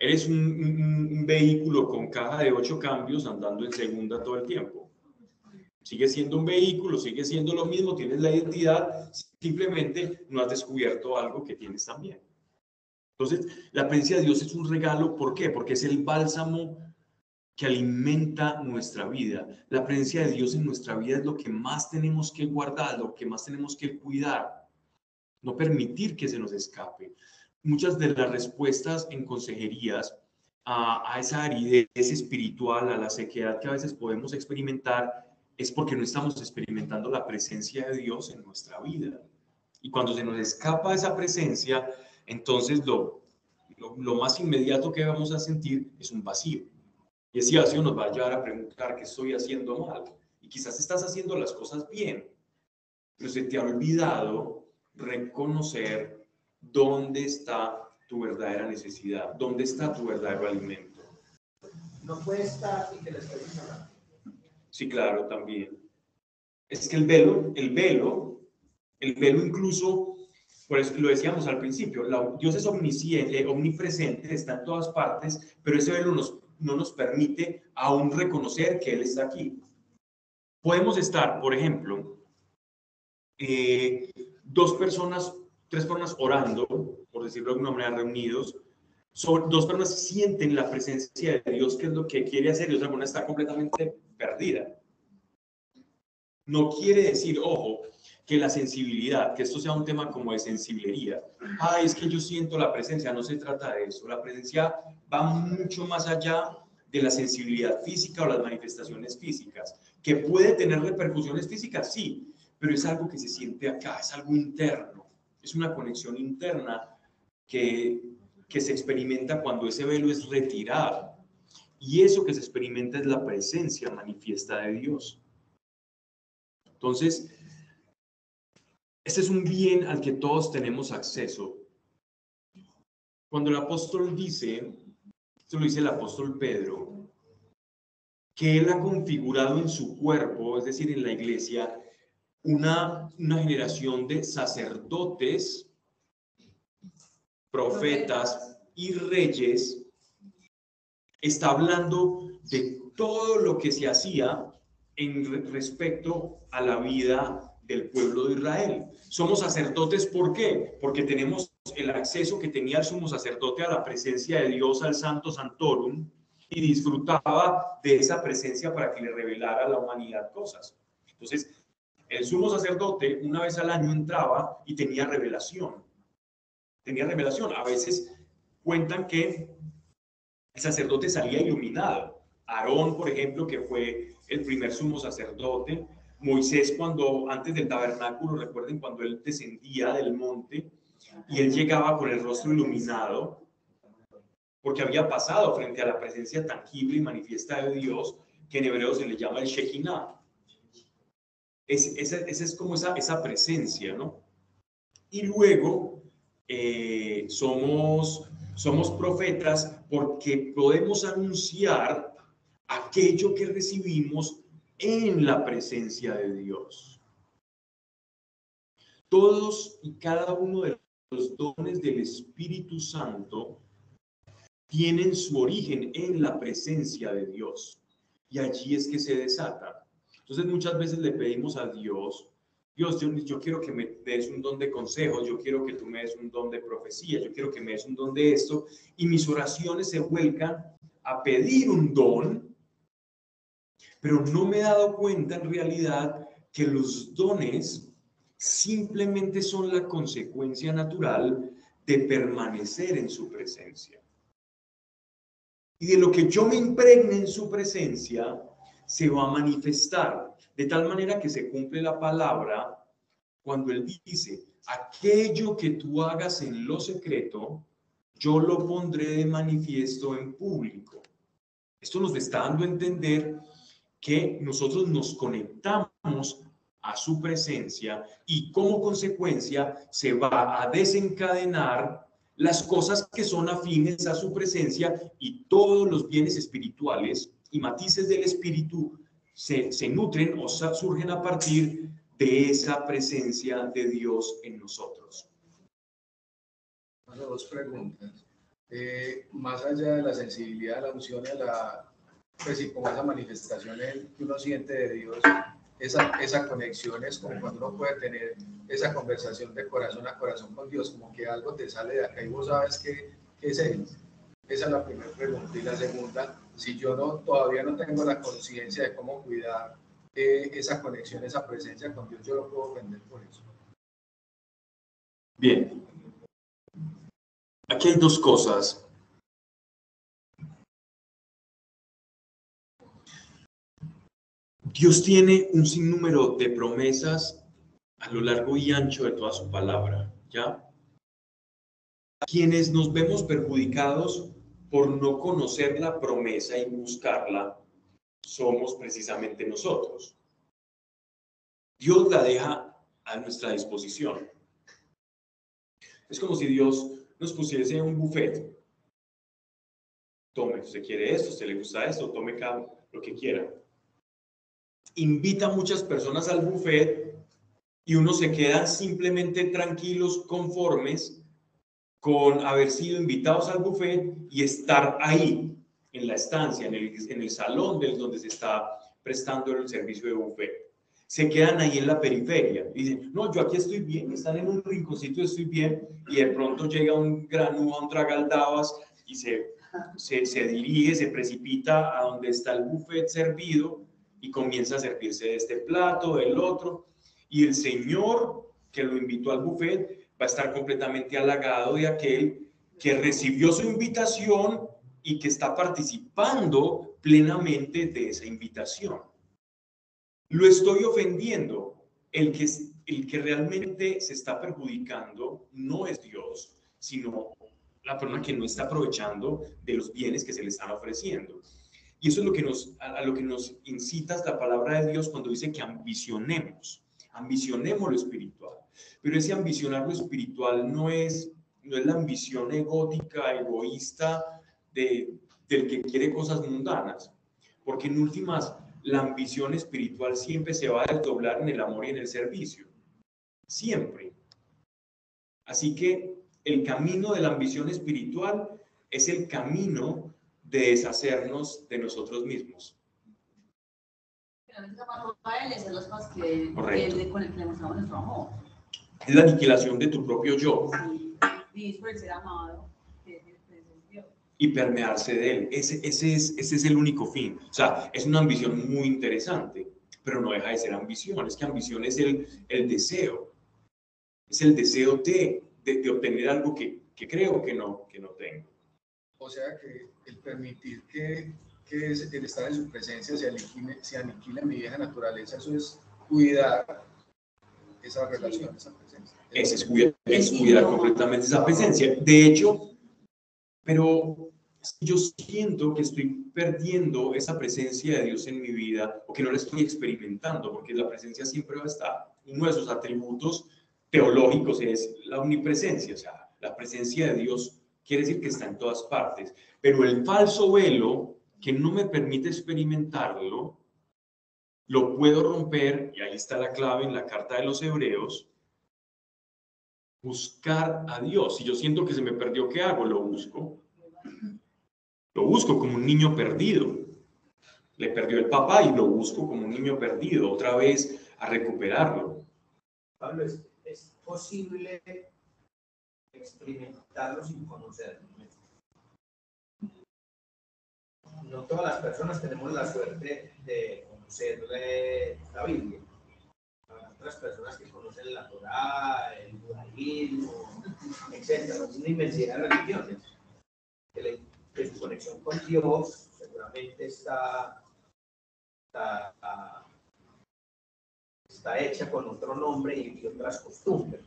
Eres un, vehículo con caja de ocho cambios andando en segunda todo el tiempo. Sigue siendo un vehículo, sigue siendo lo mismo, tienes la identidad, simplemente no has descubierto algo que tienes también. Entonces, la presencia de Dios es un regalo, ¿por qué? Porque es el bálsamo que alimenta nuestra vida. La presencia de Dios en nuestra vida es lo que más tenemos que guardar, lo que más tenemos que cuidar, no permitir que se nos escape muchas de las respuestas en consejerías a, esa aridez espiritual, a la sequedad que a veces podemos experimentar, es porque no estamos experimentando la presencia de Dios en nuestra vida. Y cuando se nos escapa esa presencia, entonces lo, lo, más inmediato que vamos a sentir es un vacío. Y ese vacío nos va a llevar a preguntar qué estoy haciendo mal. Y quizás estás haciendo las cosas bien, pero se te ha olvidado reconocer dónde está tu verdadera necesidad, dónde está tu verdadero alimento. No puede estar y que le estés Sí, claro, también. Es que el velo, el velo, el velo incluso, por eso lo decíamos al principio, Dios es omnisciente, eh, omnipresente, está en todas partes, pero ese velo nos, no nos permite aún reconocer que Él está aquí. Podemos estar, por ejemplo, eh, dos personas tres personas orando, por decirlo de alguna manera, reunidos, dos personas sienten la presencia de Dios, que es lo que quiere hacer, y otra persona está completamente perdida. No quiere decir, ojo, que la sensibilidad, que esto sea un tema como de sensibilidad. Ah, es que yo siento la presencia, no se trata de eso. La presencia va mucho más allá de la sensibilidad física o las manifestaciones físicas, que puede tener repercusiones físicas, sí, pero es algo que se siente acá, es algo interno es una conexión interna que, que se experimenta cuando ese velo es retirado. Y eso que se experimenta es la presencia manifiesta de Dios. Entonces, este es un bien al que todos tenemos acceso. Cuando el apóstol dice, esto lo dice el apóstol Pedro, que él ha configurado en su cuerpo, es decir, en la iglesia, una, generación de sacerdotes, profetas y reyes, está hablando de todo lo que se hacía en respecto a la vida del pueblo de Israel. Somos sacerdotes, ¿por qué? Porque tenemos el acceso que tenía el sumo sacerdote a la presencia de Dios, al Santo Santorum, y disfrutaba de esa presencia para que le revelara a la humanidad cosas. Entonces, el sumo sacerdote una vez al año entraba y tenía revelación. Tenía revelación. A veces cuentan que el sacerdote salía iluminado. Aarón, por ejemplo, que fue el primer sumo sacerdote. Moisés, cuando antes del tabernáculo, recuerden cuando él descendía del monte y él llegaba con el rostro iluminado, porque había pasado frente a la presencia tangible y manifiesta de Dios, que en hebreo se le llama el Shekinah es, esa, es como esa, esa presencia, ¿no? Y luego eh, somos, somos profetas porque podemos anunciar aquello que recibimos en la presencia de Dios. Todos y cada uno de los dones del Espíritu Santo tienen su origen en la presencia de Dios. Y allí es que se desata. Entonces muchas veces le pedimos a Dios, Dios, yo, quiero que me des un don de consejos, yo quiero que tú me des un don de profecía, yo quiero que me des un don de esto, y mis oraciones se vuelcan a pedir un don, pero no me he dado cuenta en realidad que los dones simplemente son la consecuencia natural de permanecer en su presencia. Y de lo que yo me impregne en su presencia, se va a manifestar, de tal manera que se cumple la palabra cuando Él dice, aquello que tú hagas en lo secreto, yo lo pondré de manifiesto en público. Esto nos está dando a entender que nosotros nos conectamos a su presencia y como consecuencia se va a desencadenar las cosas que son afines a su presencia y todos los bienes espirituales y matices del espíritu se, se nutren o surgen a partir de esa presencia de Dios en nosotros. Dos preguntas. Eh, más allá de la sensibilidad, de la unción, de la, pues y como esa manifestación que uno siente de Dios, esa, esa conexión es como cuando uno puede tener esa conversación de corazón a corazón con Dios, como que algo te sale de acá y vos sabes que, es Él. Esa es la primera pregunta. Y la segunda, si yo no, todavía no tengo la conciencia de cómo cuidar eh, esa conexión, esa presencia con Dios, yo lo puedo vender por eso. Bien. Aquí hay dos cosas Dios tiene un sinnúmero de promesas a lo largo y ancho de toda su palabra, ¿ya? Quienes nos vemos perjudicados por no conocer la promesa y buscarla, somos precisamente nosotros. Dios la deja a nuestra disposición. Es como si Dios nos pusiese un buffet. Tome, usted quiere esto, usted le gusta esto, tome cada, lo que quiera invita a muchas personas al buffet y uno se queda simplemente tranquilos, conformes con haber sido invitados al buffet y estar ahí, en la estancia, en el, en el salón del, donde se está prestando el servicio de buffet. Se quedan ahí en la periferia. Y dicen, no, yo aquí estoy bien, están en un rinconcito, estoy bien, y de pronto llega un granúa, un tragaldabas y se, se, se dirige, se precipita a donde está el buffet servido y comienza a servirse de este plato, del otro, y el señor que lo invitó al buffet va a estar completamente halagado de aquel que recibió su invitación y que está participando plenamente de esa invitación. Lo estoy ofendiendo. El que, el que realmente se está perjudicando no es Dios, sino la persona que no está aprovechando de los bienes que se le están ofreciendo. Y eso es lo que nos, a, lo que nos incita la palabra de Dios cuando dice que ambicionemos, ambicionemos lo espiritual. Pero ese ambicionar lo espiritual no es, no es la ambición egótica, egoísta de, del que quiere cosas mundanas, porque en últimas la ambición espiritual siempre se va a desdoblar en el amor y en el servicio. Siempre. Así que el camino de la ambición espiritual es el camino de deshacernos de nosotros mismos. Es la aniquilación de tu propio yo. Y permearse de él. Ese, ese, es, ese es el único fin. O sea, es una ambición muy interesante, pero no deja de ser ambición. Es que ambición es el, el deseo. Es el deseo de, de, obtener algo que, que creo que no, que no tengo. O sea que el permitir que, que el estar en su presencia se aniquile, se aniquile mi vieja naturaleza, eso es cuidar esa relación, esa presencia. Es cuidar, es cuidar completamente esa presencia. De hecho, pero yo siento que estoy perdiendo esa presencia de Dios en mi vida o que no la estoy experimentando, porque la presencia siempre va a estar. Uno de sus atributos teológicos es la omnipresencia, o sea, la presencia de Dios quiere decir que está en todas partes. Pero el falso velo que no me permite experimentarlo, lo puedo romper, y ahí está la clave en la carta de los hebreos, buscar a Dios. Si yo siento que se me perdió, ¿qué hago? Lo busco. Lo busco como un niño perdido. Le perdió el papá y lo busco como un niño perdido, otra vez a recuperarlo. Pablo, ¿es, posible experimentarlo sin conocerlo. No todas las personas tenemos la suerte de conocer la Biblia. Otras personas que conocen la Torah, el judaísmo, etc. Una inmensidad de religiones. Que, su conexión con Dios seguramente está, está, está hecha con otro nombre y, otras costumbres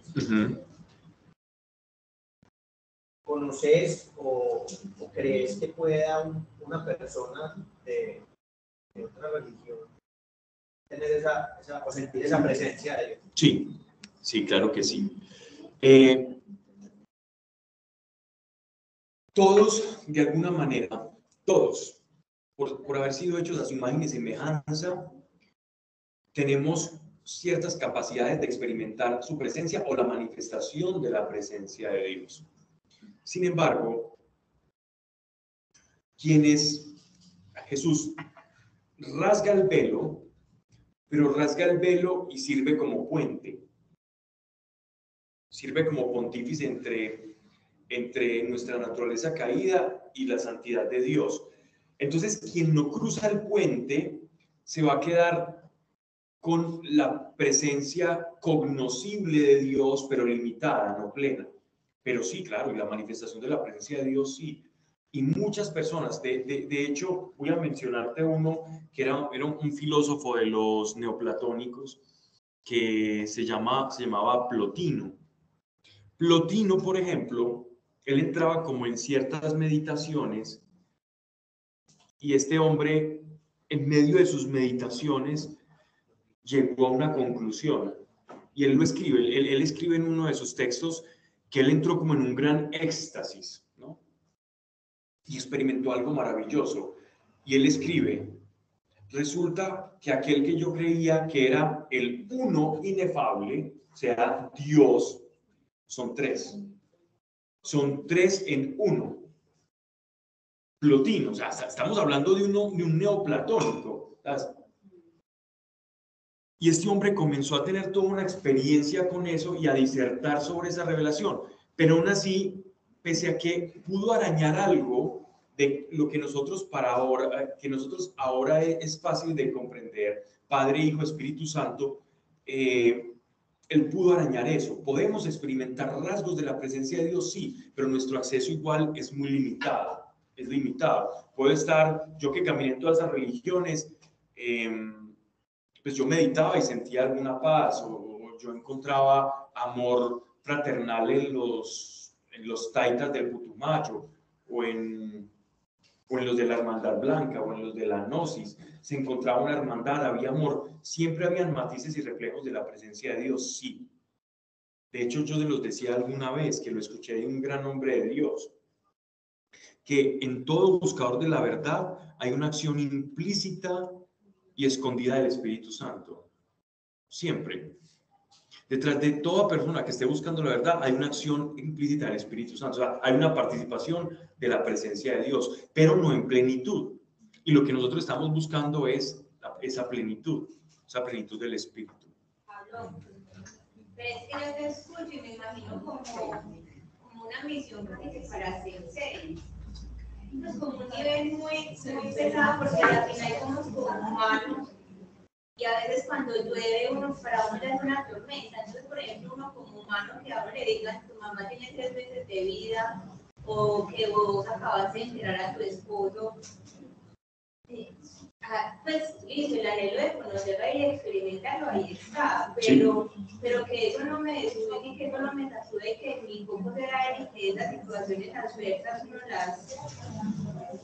conoces o, crees que pueda una persona de, de otra religión, esa presencia de Dios. Sí, sí, claro que sí. Eh, todos, de alguna manera, todos, por, por haber sido hechos a su imagen y semejanza, tenemos ciertas capacidades de experimentar su presencia o la manifestación de la presencia de Dios. Sin embargo, quienes Jesús rasga el velo, pero rasga el velo y sirve como puente, sirve como pontífice entre, entre nuestra naturaleza caída y la santidad de Dios. Entonces, quien no cruza el puente se va a quedar con la presencia cognoscible de Dios, pero limitada, no plena. Pero sí, claro, y la manifestación de la presencia de Dios sí. Y muchas personas, de, de, de hecho, voy a mencionarte uno que era, era un filósofo de los neoplatónicos que se, llama, se llamaba Plotino. Plotino, por ejemplo, él entraba como en ciertas meditaciones y este hombre, en medio de sus meditaciones, llegó a una conclusión. Y él lo escribe, él, él, escribe en uno de sus textos que él entró como en un gran éxtasis. Y experimentó algo maravilloso. Y él escribe, resulta que aquel que yo creía que era el uno inefable, sea, Dios, son tres. Son tres en uno. Plotino, o sea, estamos hablando de, uno, de un neoplatónico. Y este hombre comenzó a tener toda una experiencia con eso y a disertar sobre esa revelación. Pero aún así, pese a que pudo arañar algo de lo que nosotros para ahora, que nosotros ahora es fácil de comprender, Padre, Hijo, Espíritu Santo, eh, él pudo arañar eso. Podemos experimentar rasgos de la presencia de Dios, sí, pero nuestro acceso igual es muy limitado, es limitado. Puedo estar, yo que caminé en todas esas religiones, eh, pues yo meditaba y sentía alguna paz o, yo encontraba amor fraternal en los, en los taitas del Putumayo o en, o en los de la Hermandad Blanca o en los de la Gnosis. Se encontraba una hermandad, había amor. Siempre habían matices y reflejos de la presencia de Dios, sí. De hecho, yo se los decía alguna vez que lo escuché de un gran hombre de Dios, que en todo buscador de la verdad hay una acción implícita y escondida del Espíritu Santo. Siempre. Detrás de toda persona que esté buscando la verdad hay una acción implícita del Espíritu Santo. O sea, hay una participación de la presencia de Dios, pero no en plenitud. Y lo que nosotros estamos buscando es esa plenitud, esa plenitud del Espíritu. Pablo, pero es que yo te escucho y me imagino como, como una misión para ser pues como un nivel muy, muy pesado porque al final somos como humanos y a veces cuando llueve uno para uno es una tormenta. Entonces por ejemplo uno como humano que ahora le digas tu mamá tiene tres meses de vida o que vos acabas de enterar a tu esposo pues listo, el anhelo de conocerlo y experimentarlo ahí está, pero, sí. pero que eso no me desube ni que eso no me sacude que mi poco será él y que esas situaciones adversas uno las...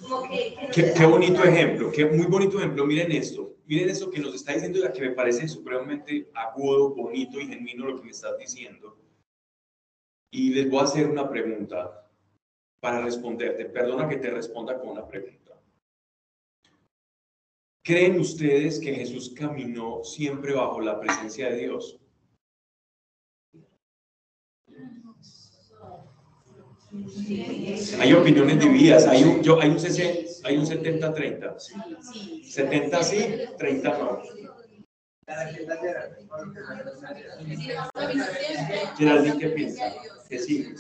Como que no qué, qué bonito ejemplo, qué muy bonito ejemplo. Miren esto, miren esto que nos está diciendo la que me parece supremamente agudo, bonito y genuino lo que me estás diciendo. Y les voy a hacer una pregunta para responderte. Perdona que te responda con una pregunta. ¿Creen ustedes que Jesús caminó siempre bajo la presencia de Dios? Hay opiniones divididas, hay un, yo, hay un, CC, hay un 70-30. 70 sí, 30 no. Geraldine, ¿qué piensa? Que sí.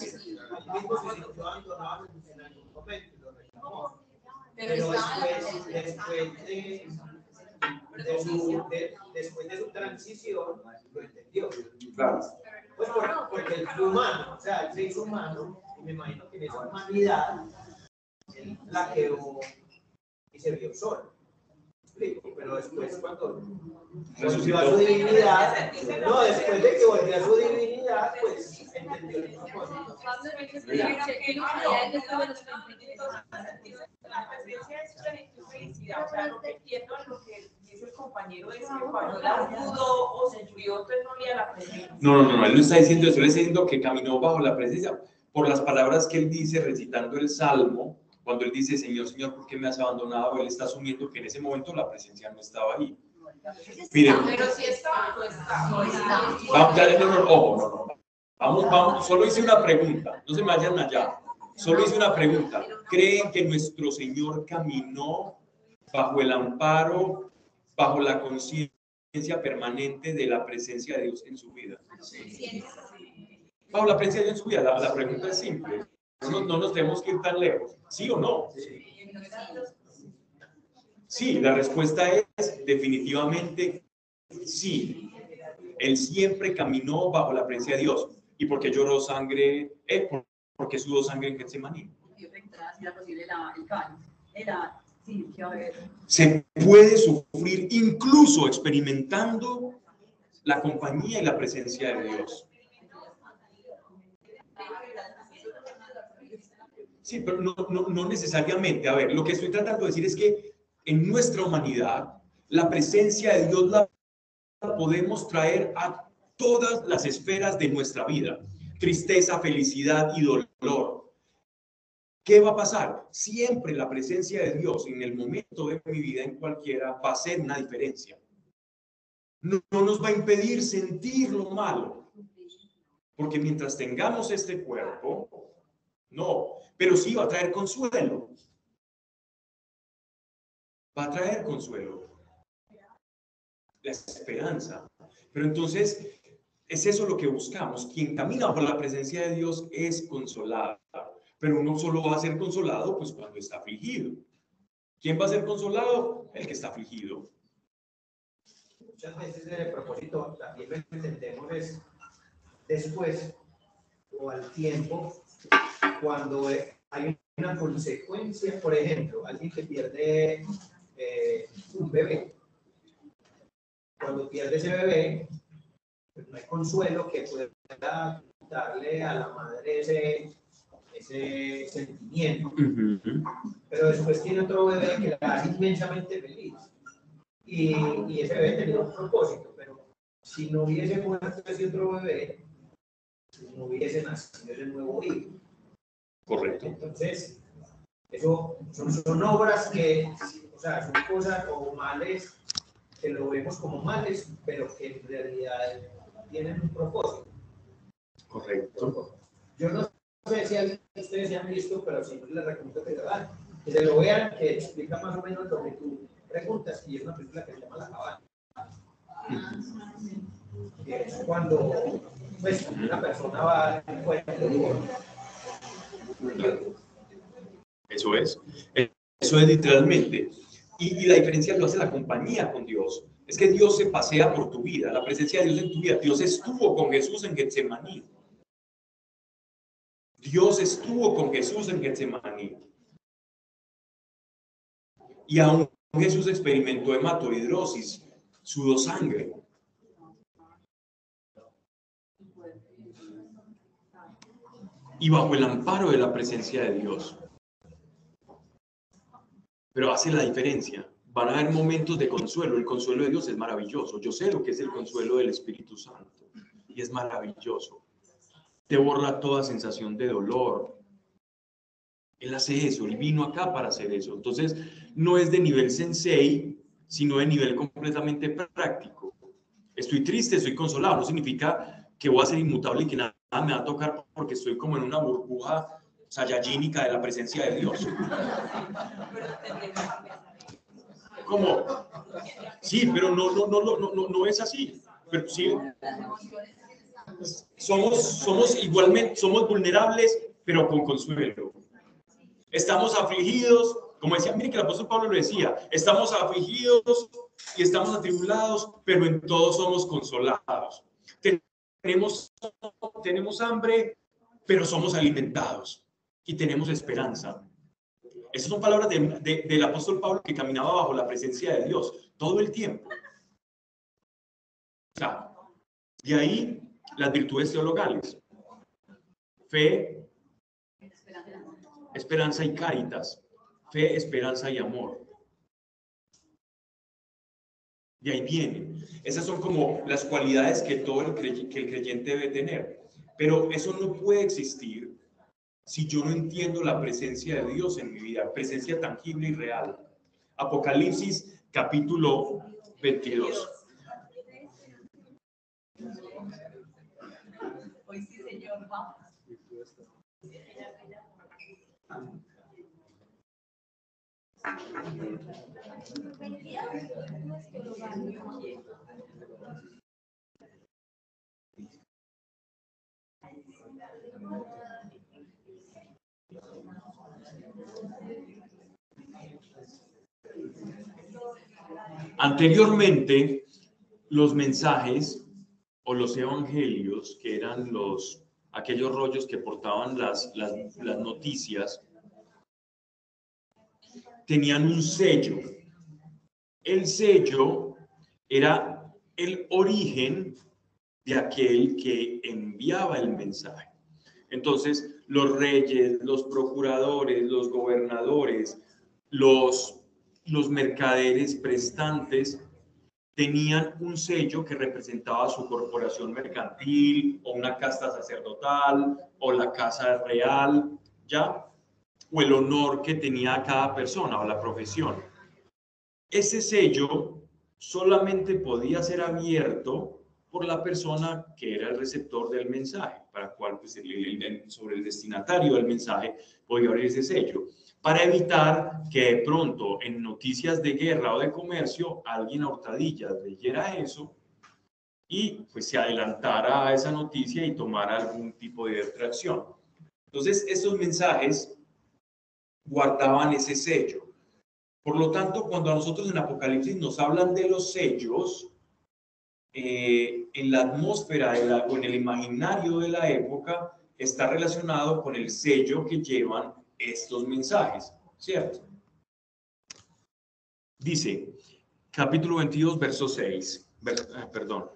Pero después, después, de, de su, de, después de su transición, lo entendió. Claro. Pues por, porque él fue humano, o sea, él se hizo humano, y me imagino que en esa humanidad él la quedó y se vio solo. Pero después, cuando volvió a su divinidad, no, después de que volvió a su divinidad, pues entendió el propósito. La presencia es plenitud felicidad. O sea, lo que entiendo, lo que dice el compañero es que cuando la pudo o sufrió, entonces no había la presencia. No, no, no, él no está diciendo eso, él está diciendo que caminó bajo la presencia por las palabras que él dice recitando el Salmo, cuando él dice, Señor, Señor, ¿por qué me has abandonado? Él está asumiendo que en ese momento la presencia no estaba ahí. Miren, Pero si está, no está. No está. vamos, ya, no, no, ojo, no, no. Vamos, vamos, solo hice una pregunta, no se me vayan allá. Solo hice una pregunta. ¿Creen que nuestro Señor caminó bajo el amparo, bajo la conciencia permanente de la presencia de Dios en su vida? Bajo la presencia de Dios en su vida. La, la pregunta es simple. No, no nos tenemos que ir tan lejos. ¿Sí o no? Sí, la respuesta es definitivamente sí. Él siempre caminó bajo la presencia de Dios. ¿Y por qué lloró sangre? Eh, por- porque sudó sangre en Getsemaní. Se puede sufrir incluso experimentando la compañía y la presencia de Dios. Sí, pero no, no, no necesariamente. A ver, lo que estoy tratando de decir es que en nuestra humanidad la presencia de Dios la podemos traer a todas las esferas de nuestra vida. Tristeza, felicidad y dolor. ¿Qué va a pasar? Siempre la presencia de Dios en el momento de mi vida, en cualquiera, va a ser una diferencia. No, no nos va a impedir sentir lo malo. Porque mientras tengamos este cuerpo, no, pero sí va a traer consuelo. Va a traer consuelo. La esperanza. Pero entonces, es eso lo que buscamos. Quien camina por la presencia de Dios es consolado. Pero uno solo va a ser consolado pues cuando está afligido. ¿Quién va a ser consolado? El que está afligido. Muchas veces el propósito también lo entendemos es después o al tiempo cuando eh, hay una consecuencia, por ejemplo, alguien que pierde eh, un bebé. Cuando pierde ese bebé, pues no hay consuelo que pueda darle a la madre ese, ese sentimiento pero después tiene otro bebé que la hace inmensamente feliz. Y, y ese bebé tenía un propósito, pero si no hubiese muerto ese otro bebé, no hubiese nacido ese nuevo hijo. Correcto. Entonces, eso son, son obras que, o sea, son cosas o males que lo vemos como males, pero que en realidad tienen un propósito. Correcto. Yo no sé si alguien de ustedes se han visto, pero siempre les recomiendo que se vean, que se lo vean, que explica más o menos lo que tú preguntas, y es una película que se llama La Cabana. Que es cuando pues, una persona va Eso es. Eso es literalmente. Y, la diferencia lo hace la compañía con Dios. Es que Dios se pasea por tu vida, la presencia de Dios en tu vida. Dios estuvo con Jesús en Getsemaní. Dios estuvo con Jesús en Getsemaní. Y aún Jesús experimentó hematohidrosis, sudó sangre. Y bajo el amparo de la presencia de Dios. Pero hace la diferencia. Van a haber momentos de consuelo. El consuelo de Dios es maravilloso. Yo sé lo que es el consuelo del Espíritu Santo. Y es maravilloso. Te borra toda sensación de dolor. Él hace eso. Él vino acá para hacer eso. Entonces, no es de nivel sensei, sino de nivel completamente práctico. Estoy triste, estoy consolado. No significa que voy a ser inmutable y que nada me va a tocar porque estoy como en una burbuja sayayínica de la presencia de Dios. ¿Cómo? Sí, pero no, no, no, no, no, es así. Pero sí, somos, somos igualmente, somos vulnerables, pero con consuelo. Estamos afligidos, como decía, mire que el apóstol Pablo lo decía, estamos afligidos y estamos atribulados, pero en todos somos consolados. Tenemos, tenemos hambre, pero somos alimentados y tenemos esperanza. Esas son palabras de- de- del apóstol Pablo que caminaba bajo la presencia de Dios todo el tiempo. O sea, y ahí las virtudes teologales. Fe, esperanza y caritas. Fe, esperanza y amor. De ahí vienen. Esas son como las cualidades que todo el, crey- que el creyente debe tener. Pero eso no puede existir si yo no entiendo la presencia de Dios en mi vida, presencia tangible y real. Apocalipsis capítulo 22. Hoy sí, señor, vamos. Anteriormente, los mensajes o los evangelios, que eran los aquellos rollos que portaban las, las, noticias, tenían un sello. El sello era el origen de aquel que enviaba el mensaje. Entonces, los reyes, los procuradores, los gobernadores, los, los mercaderes prestantes tenían un sello que representaba su corporación mercantil o una casta sacerdotal o la casa real, ¿ya? O el honor que tenía cada persona o la profesión. Ese sello solamente podía ser abierto por la persona que era el receptor del mensaje, para cual pues, el- el- sobre el destinatario del mensaje podía abrir ese sello, para evitar que de pronto en noticias de guerra o de comercio alguien a hurtadillas leyera eso y pues se adelantara a esa noticia y tomara algún tipo de reacción. Entonces, estos mensajes guardaban ese sello. Por lo tanto, cuando a nosotros en Apocalipsis nos hablan de los sellos, eh, en la atmósfera de la- o en el imaginario de la época está relacionado con el sello que llevan estos mensajes, ¿cierto? Dice, capítulo 22, verso 6, ver- ah, perdón.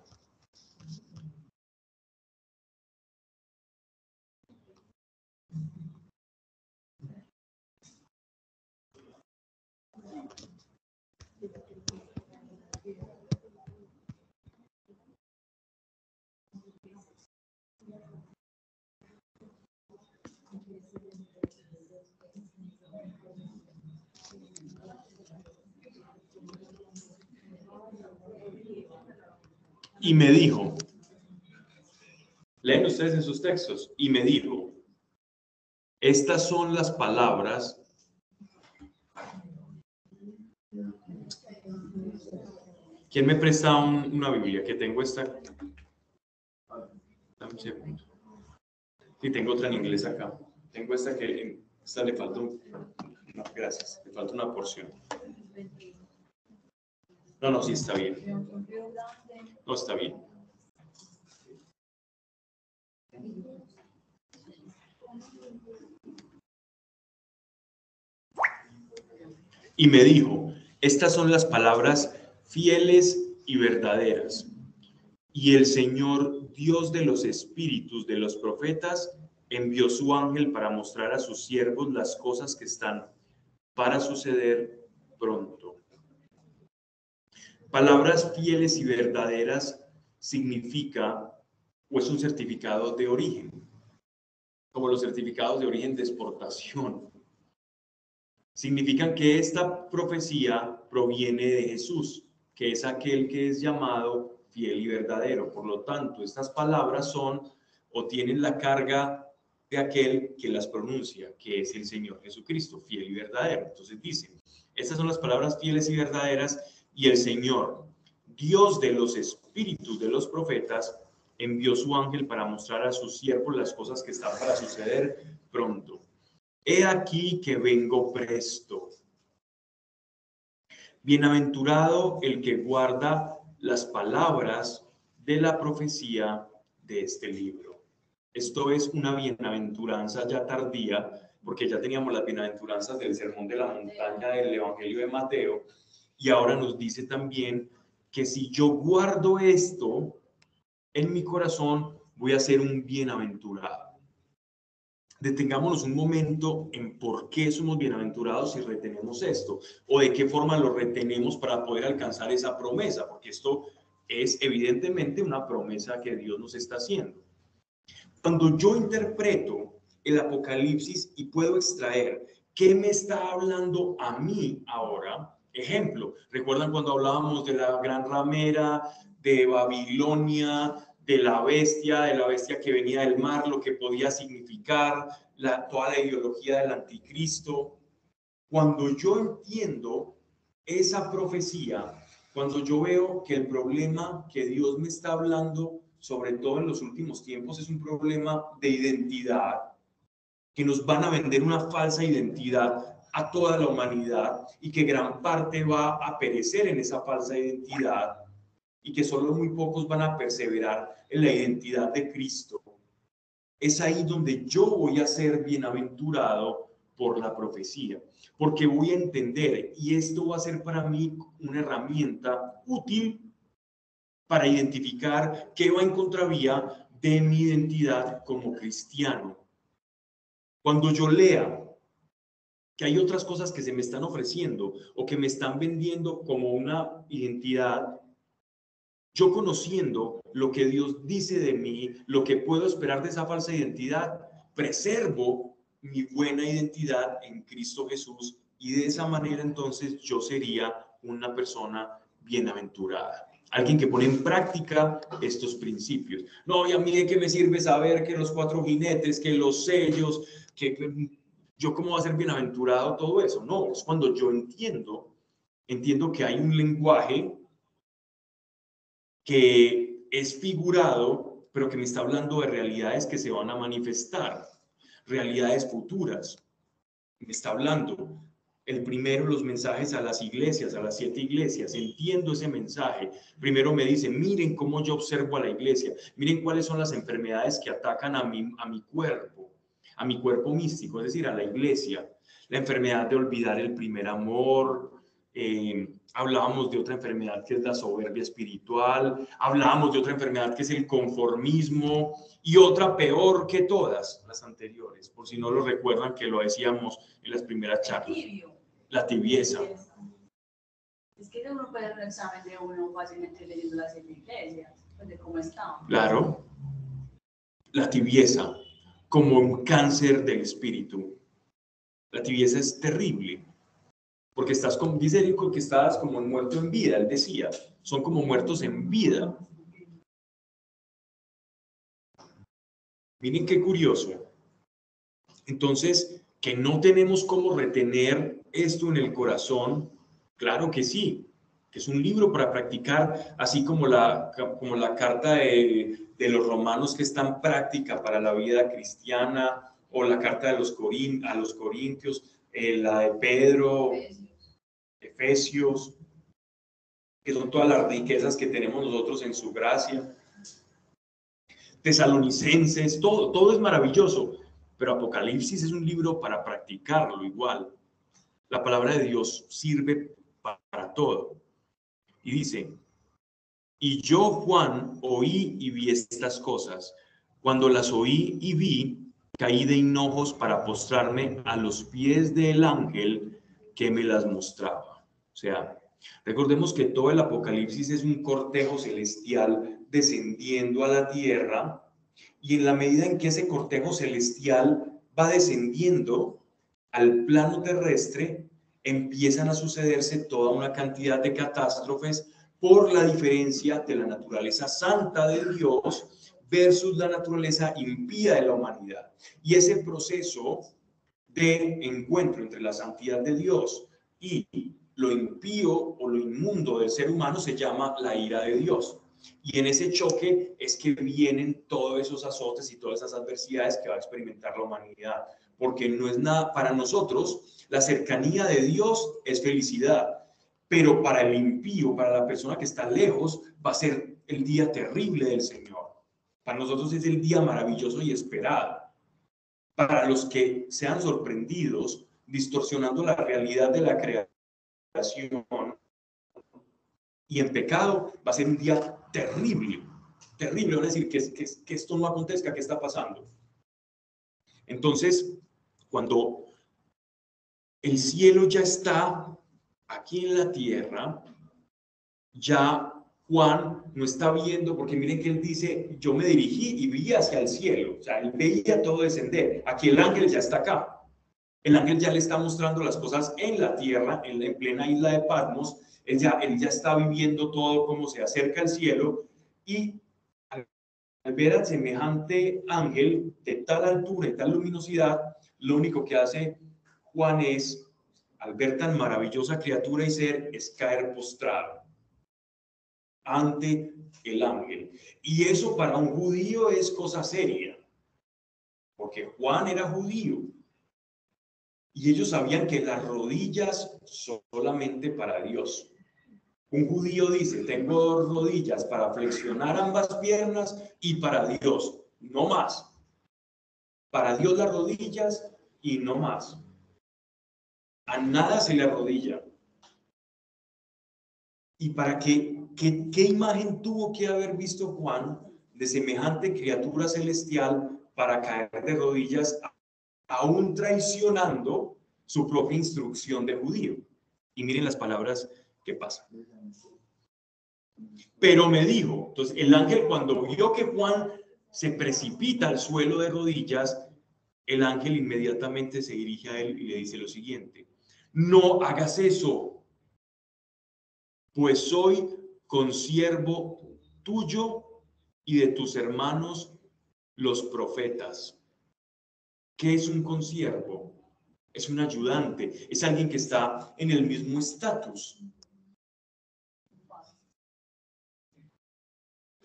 Y me dijo, leen ustedes en sus textos, y me dijo, estas son las palabras ¿Quién me presta un- una Biblia? Que tengo esta. Dame un segundo. Sí, tengo otra en inglés acá. Tengo esta que esta le falta un- no, gracias, le falta una porción. No, no, sí está bien. No está bien. Y me dijo, estas son las palabras fieles y verdaderas. Y el Señor, Dios de los espíritus de los profetas, envió su ángel para mostrar a sus siervos las cosas que están para suceder pronto. Palabras fieles y verdaderas significa o es un certificado de origen, como los certificados de origen de exportación. Significan que esta profecía proviene de Jesús, que es aquel que es llamado fiel y verdadero. Por lo tanto, estas palabras son o tienen la carga de aquel que las pronuncia, que es el Señor Jesucristo, fiel y verdadero. Entonces dice, estas son las palabras fieles y verdaderas y el Señor, Dios de los espíritus de los profetas, envió su ángel para mostrar a sus siervos las cosas que están para suceder pronto. He aquí que vengo presto. Bienaventurado el que guarda las palabras de la profecía de este libro. Esto es una bienaventuranza ya tardía, porque ya teníamos las bienaventuranzas del Sermón de la Montaña del Evangelio de Mateo, y ahora nos dice también que si yo guardo esto en mi corazón, voy a ser un bienaventurado. detengámonos un momento en por qué somos bienaventurados si retenemos esto, o de qué forma lo retenemos para poder alcanzar esa promesa, porque esto es evidentemente una promesa que Dios nos está haciendo. Cuando yo interpreto el Apocalipsis y puedo extraer qué me está hablando a mí ahora, ejemplo, ¿recuerdan cuando hablábamos de la gran ramera, de Babilonia, de la bestia, de la bestia que venía del mar, lo que podía significar, la, toda la ideología del anticristo. Cuando yo entiendo esa profecía, cuando yo veo que el problema que Dios me está hablando, sobre todo en los últimos tiempos, es un problema de identidad, que nos van a vender una falsa identidad a toda la humanidad y que gran parte va a perecer en esa falsa identidad y que solo muy pocos van a perseverar en la identidad de Cristo, es ahí donde yo voy a ser bienaventurado por la profecía, porque voy a entender y esto va a ser para mí una herramienta útil para identificar qué va en contravía de mi identidad como cristiano. Cuando yo lea que hay otras cosas que se me están ofreciendo o que me están vendiendo como una identidad yo conociendo lo que Dios dice de mí, lo que puedo esperar de esa falsa identidad, preservo mi buena identidad en Cristo Jesús y de esa manera entonces yo sería una persona bienaventurada. Alguien que pone en práctica estos principios. No, y a mí qué me sirve saber que los cuatro jinetes, que los sellos, que yo cómo va a ser bienaventurado todo eso. No, es cuando yo entiendo, entiendo que hay un lenguaje que es figurado, pero que me está hablando de realidades que se van a manifestar, realidades futuras. Me está hablando el primero los mensajes a las iglesias, a las siete iglesias. Entiendo ese mensaje. Primero me dice, miren cómo yo observo a la iglesia, miren cuáles son las enfermedades que atacan a mi, a mi cuerpo, a mi cuerpo místico, es decir, a la iglesia. La enfermedad de olvidar el primer amor, eh, hablábamos de otra enfermedad que es la soberbia espiritual, hablábamos de otra enfermedad que es el conformismo y otra peor que todas las anteriores, por si no lo recuerdan que lo decíamos en las primeras charlas. La tibieza. Es que uno puede hacer un examen de uno fácilmente leyendo las iglesias, pues de cómo está. Claro. La tibieza como un cáncer del espíritu. La tibieza es terrible porque estás como, dice Erico que estás como muerto en vida, él decía, son como muertos en vida. Miren qué curioso. Entonces, que no tenemos cómo retener esto en el corazón, claro que sí, que es un libro para practicar, así como la, como la carta de, de los romanos que está en práctica para la vida cristiana, o la carta de los Corin, a los Corintios, eh, la de Pedro, Efesios, que son todas las riquezas que tenemos nosotros en su gracia. Tesalonicenses, todo, todo es maravilloso, pero Apocalipsis es un libro para practicarlo igual. La palabra de Dios sirve para todo. Y dice, y yo, Juan, oí y vi estas cosas. Cuando las oí y vi, caí de hinojos para postrarme a los pies del ángel que me las mostraba. O sea, recordemos que todo el Apocalipsis es un cortejo celestial descendiendo a la tierra y en la medida en que ese cortejo celestial va descendiendo al plano terrestre, empiezan a sucederse toda una cantidad de catástrofes por la diferencia de la naturaleza santa de Dios versus la naturaleza impía de la humanidad. Y ese proceso de encuentro entre la santidad de Dios y lo impío o lo inmundo del ser humano se llama la ira de Dios. Y en ese choque es que vienen todos esos azotes y todas esas adversidades que va a experimentar la humanidad. Porque no es nada, para nosotros, la cercanía de Dios es felicidad. Pero para el impío, para la persona que está lejos, va a ser el día terrible del Señor. Para nosotros es el día maravilloso y esperado. Para los que sean sorprendidos, distorsionando la realidad de la creación y en pecado va a ser un día terrible, terrible, van a decir que, que, que esto no acontezca, ¿qué está pasando? Entonces, cuando el cielo ya está aquí en la tierra, ya Juan no está viendo, porque miren que él dice, yo me dirigí y vi hacia el cielo, o sea, él veía todo descender. Aquí el ángel ya está acá. El ángel ya le está mostrando las cosas en la tierra, en, plena isla de Patmos. Él ya, él ya está viviendo todo como se acerca al cielo y al, ver al semejante ángel de tal altura y tal luminosidad, lo único que hace Juan es, al ver tan maravillosa criatura y ser, es caer postrado ante el ángel. Y eso para un judío es cosa seria, porque Juan era judío. Y ellos sabían que las rodillas solamente para Dios. Un judío dice, tengo rodillas para flexionar ambas piernas y para Dios, no más. Para Dios las rodillas y no más. A nada se le arrodilla. Y para que, que, ¿qué imagen tuvo que haber visto Juan de semejante criatura celestial para caer de rodillas aún traicionando su propia instrucción de judío. Y miren las palabras que pasan. Pero me dijo, entonces el ángel cuando vio que Juan se precipita al suelo de rodillas, el ángel inmediatamente se dirige a él y le dice lo siguiente, no hagas eso, pues soy consiervo tuyo y de tus hermanos los profetas. ¿Qué es un consiervo? Es un ayudante, es alguien que está en el mismo estatus.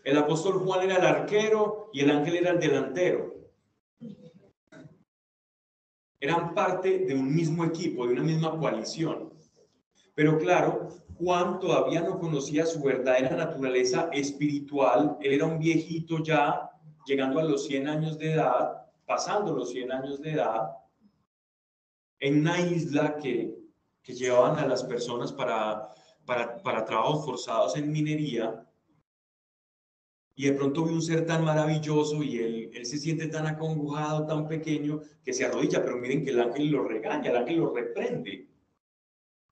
El apóstol Juan era el arquero y el ángel era el delantero. Eran parte de un mismo equipo, de una misma coalición. Pero claro, Juan todavía no conocía su verdadera naturaleza espiritual. Él era un viejito ya, llegando a los 100 años de edad, pasando los 100 años de edad, en una isla que, que llevaban a las personas para, para, para trabajos forzados en minería, y de pronto ve un ser tan maravilloso y él, se siente tan acongojado, tan pequeño, que se arrodilla, pero miren que el ángel lo regaña, el ángel lo reprende.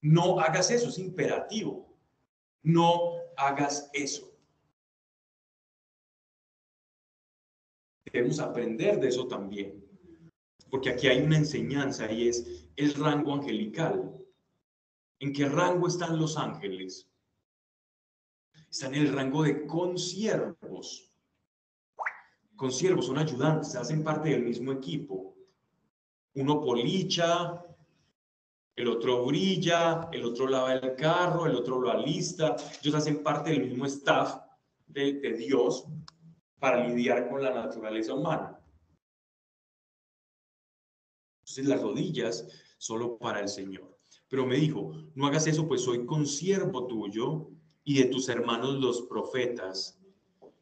No hagas eso, es imperativo. No hagas eso. Debemos aprender de eso también, porque aquí hay una enseñanza y es el rango angelical. ¿En qué rango están los ángeles? Están en el rango de consiervos. Consiervos son ayudantes, hacen parte del mismo equipo. Uno policha, el otro brilla, el otro lava el carro, el otro lo alista. Ellos hacen parte del mismo staff de, de Dios para lidiar con la naturaleza humana. Entonces las rodillas solo para el Señor. Pero me dijo, no hagas eso, pues soy consiervo tuyo y de tus hermanos los profetas,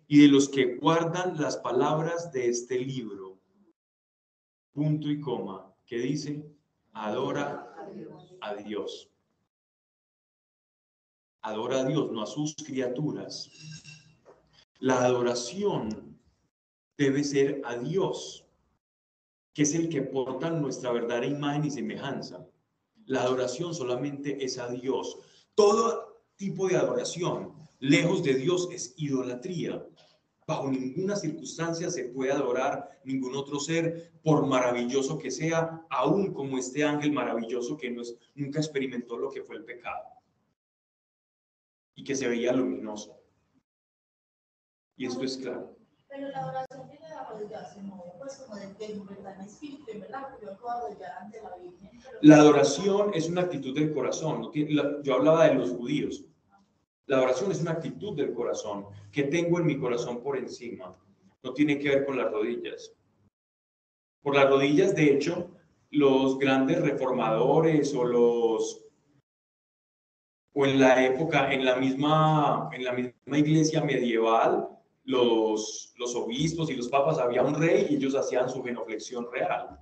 y de los que guardan las palabras de este libro. Punto y coma. ¿Qué dice? Adora a Dios. Adora a Dios, no a sus criaturas. La adoración debe ser a Dios, que es el que porta nuestra verdadera imagen y semejanza. La adoración solamente es a Dios. Todo tipo de adoración, lejos de Dios, es idolatría. Bajo ninguna circunstancia se puede adorar ningún otro ser, por maravilloso que sea, aún como este ángel maravilloso que no es, nunca experimentó lo que fue el pecado y que se veía luminoso. Y esto es claro. Pero la oración tiene la arrodillarse, no, pues como de, verdad en espíritu, en verdad, porque yo puedo arrodillar ante la Virgen. La adoración es una actitud del corazón. Yo hablaba de los judíos. La oración es una actitud del corazón que tengo en mi corazón por encima. No tiene que ver con las rodillas. Por las rodillas, de hecho, los grandes reformadores o los o en la época, en la misma, en la misma iglesia medieval, los, los obispos y los papas, había un rey y ellos hacían su genuflexión real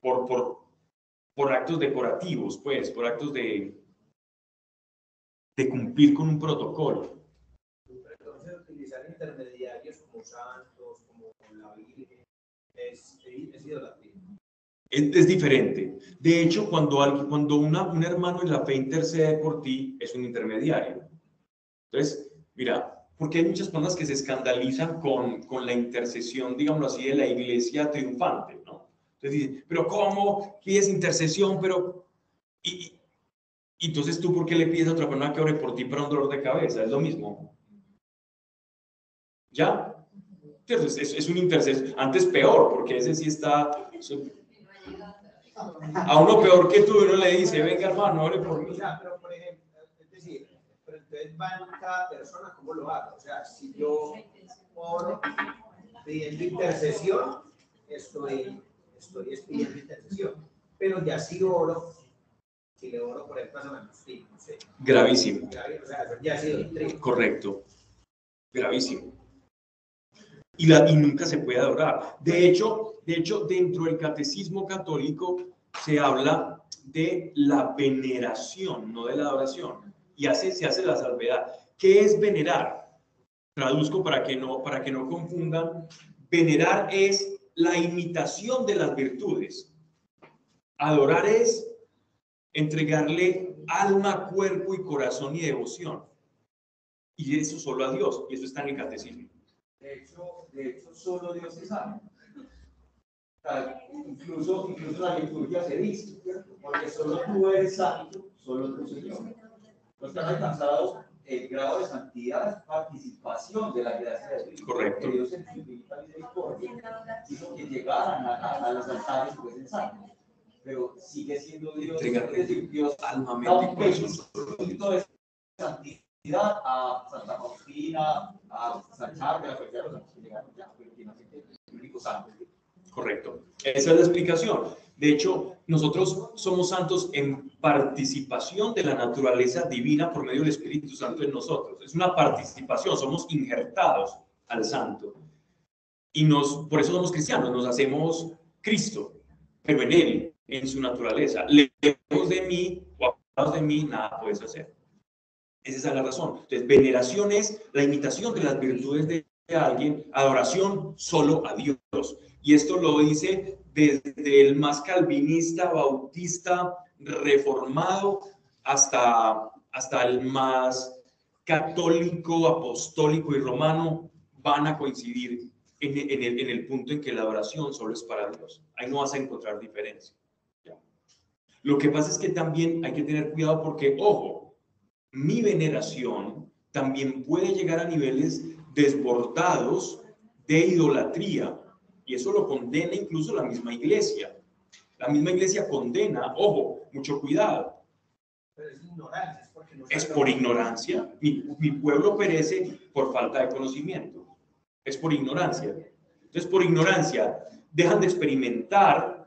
por, por, por actos decorativos, pues, por actos de, de cumplir con un protocolo. Entonces utilizar intermediarios como santos, como la Virgen, es, es idolatría. Es, es diferente. De hecho, cuando, alguien, cuando una, un hermano en la fe intercede por ti, es un intermediario. Entonces, mira, porque hay muchas personas que se escandalizan con, con la intercesión, digámoslo así, de la iglesia triunfante, ¿no? Entonces dicen, pero ¿cómo? ¿Qué es intercesión? Pero, y, entonces tú, ¿por qué le pides a otra persona que ore por ti para un dolor de cabeza? Es lo mismo. ¿Ya? Entonces, es, es un intercesor. Antes peor, porque ese sí está... A uno peor que tú, uno le dice, venga hermano, ore por mí. Pero por ejemplo, es decir, pero entonces va en cada persona cómo lo haga. O sea, si yo oro pidiendo intercesión, estoy, estoy pidiendo intercesión. Pero ya si oro, si le oro por ejemplo a San Agustín, no sé, Gravísimo. ya, o sea, eso ya ha sido doctrina. Correcto. Gravísimo. Y, la, y nunca se puede adorar. De hecho, de hecho, dentro del catecismo católico se habla de la veneración, no de la adoración. Y hace, se hace la salvedad. ¿Qué es venerar? Traduzco para que no, para que no confundan. Venerar es la imitación de las virtudes. Adorar es entregarle alma, cuerpo y corazón y devoción. Y eso solo a Dios. Y eso está en el catecismo. De hecho, de hecho solo Dios es sea, incluso, incluso la liturgia se dice, porque solo tú eres santo, solo tu Señor. Los que han alcanzado el grado de santidad es participación de la gracia de Dios. Correcto. Que Dios en su infinita misericordia hizo que llegaran a, a, a los altares pues en santos. Pero sigue siendo Dios, es decir, Dios alma, da un de santidad a Santa Faustina, a San Charles, a que llegaron ya, el único santo. Correcto. Esa es la explicación. De hecho, nosotros somos santos en participación de la naturaleza divina por medio del Espíritu Santo en nosotros. Es una participación, somos injertados al santo. Y nos, por eso somos cristianos, nos hacemos Cristo, pero en Él, en su naturaleza. Lejos de mí o apartados de mí, nada puedes hacer. Esa es la razón. Entonces, veneración es la imitación de las virtudes de alguien, adoración solo a Dios. Y esto lo dice desde el más calvinista, bautista, reformado, hasta, hasta el más católico, apostólico y romano, van a coincidir en, en el, en el punto en que la adoración solo es para Dios. Ahí no vas a encontrar diferencia. Lo que pasa es que también hay que tener cuidado porque, ojo, mi veneración también puede llegar a niveles desbordados de idolatría. Y eso lo condena incluso la misma iglesia. La misma iglesia condena, ojo, mucho cuidado. Pero es ignorancia, es porque no Es sabe- por ignorancia. Mi, mi pueblo perece por falta de conocimiento. Es por ignorancia. Entonces, por ignorancia, dejan de experimentar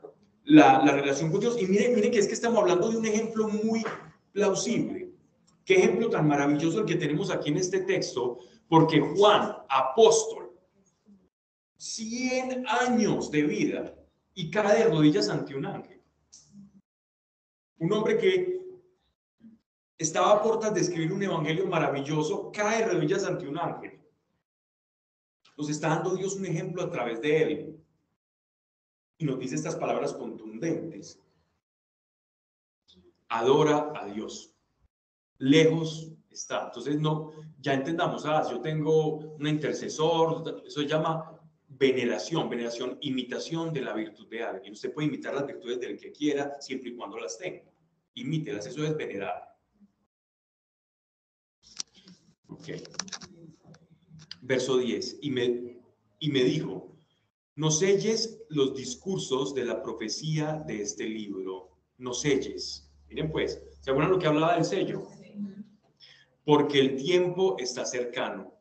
la, la relación con Dios. Y miren, miren que es que estamos hablando de un ejemplo muy plausible. Qué ejemplo tan maravilloso el que tenemos aquí en este texto, porque Juan, apóstol, 100 años de vida y cae de rodillas ante un ángel. Un hombre que estaba a puertas de escribir un evangelio maravilloso, cae de rodillas ante un ángel. Nos está dando Dios un ejemplo a través de él. Y nos dice estas palabras contundentes. Adora a Dios. Lejos está. Entonces, no, ya entendamos, ah, yo tengo un intercesor, eso se llama veneración, veneración, imitación de la virtud de alguien. Usted puede imitar las virtudes del que quiera, siempre y cuando las tenga. Imítelas, eso es venerar. Ok. Verso 10. Y me, y me dijo, no selles los discursos de la profecía de este libro. No selles. Miren pues, ¿se acuerdan lo que hablaba del sello? Porque el tiempo está cercano.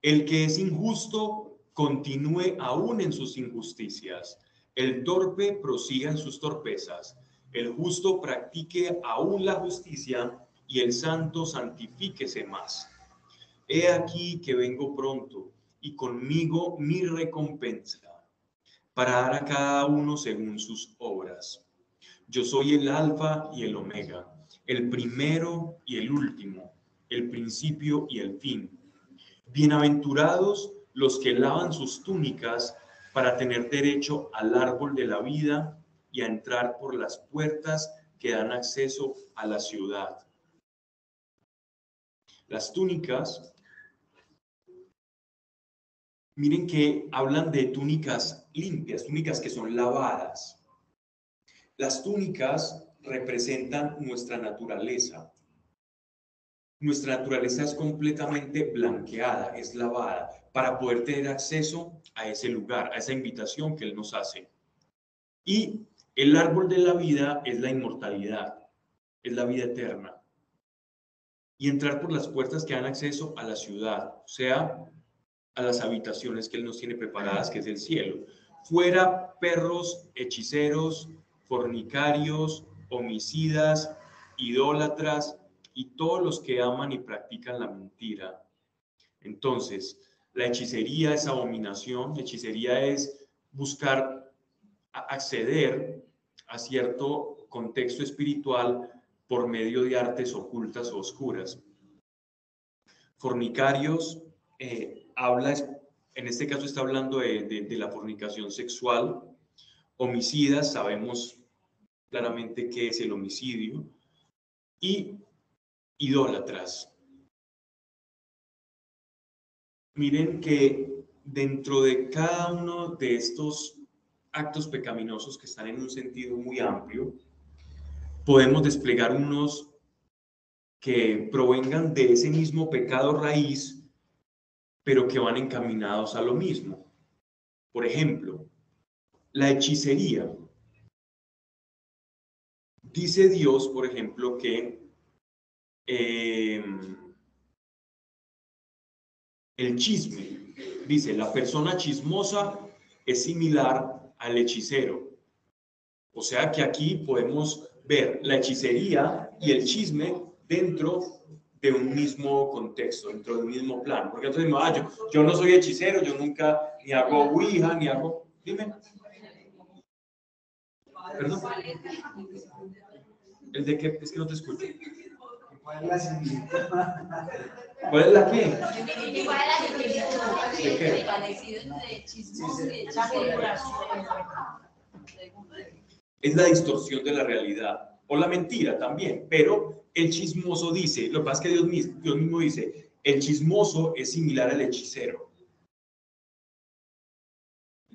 El que es injusto continúe aún en sus injusticias. El torpe prosiga en sus torpezas. El justo practique aún la justicia y el santo santifíquese más. He aquí que vengo pronto y conmigo mi recompensa para dar a cada uno según sus obras. Yo soy el alfa y el omega, el primero y el último, el principio y el fin. Bienaventurados los que lavan sus túnicas para tener derecho al árbol de la vida y a entrar por las puertas que dan acceso a la ciudad. Las túnicas, miren que hablan de túnicas limpias, túnicas que son lavadas. Las túnicas representan nuestra naturaleza. Nuestra naturaleza es completamente blanqueada, es lavada, para poder tener acceso a ese lugar, a esa invitación que Él nos hace. Y el árbol de la vida es la inmortalidad, es la vida eterna. Y entrar por las puertas que dan acceso a la ciudad, o sea, a las habitaciones que Él nos tiene preparadas, que es el cielo. Fuera perros, hechiceros, fornicarios, homicidas, idólatras y todos los que aman y practican la mentira. Entonces, la hechicería es abominación, hechicería es buscar acceder a cierto contexto espiritual por medio de artes ocultas o oscuras. Fornicarios, eh, habla, en este caso está hablando de, la fornicación sexual. Homicidas, sabemos claramente qué es el homicidio. Y idólatras. Miren que dentro de cada uno de estos actos pecaminosos que están en un sentido muy amplio, podemos desplegar unos que provengan de ese mismo pecado raíz, pero que van encaminados a lo mismo. Por ejemplo, la hechicería. Dice Dios, por ejemplo, que eh, el chisme, dice, la persona chismosa es similar al hechicero. O sea que aquí podemos ver la hechicería y el chisme dentro de un mismo contexto, dentro de un mismo plano. Porque entonces, ah, yo, yo no soy hechicero, yo nunca ni hago ouija, ni hago... Dime. ¿Perdón? ¿El de qué? Es que no te escucho. ¿Cuál es la similitud? ¿Cuál es la qué? Igual a la que ¿De qué? Parecido entre chismoso y La Es la distorsión de la realidad o la mentira también, pero el chismoso dice, lo que pasa es que Dios mismo, Dios mismo dice, el chismoso es similar al hechicero.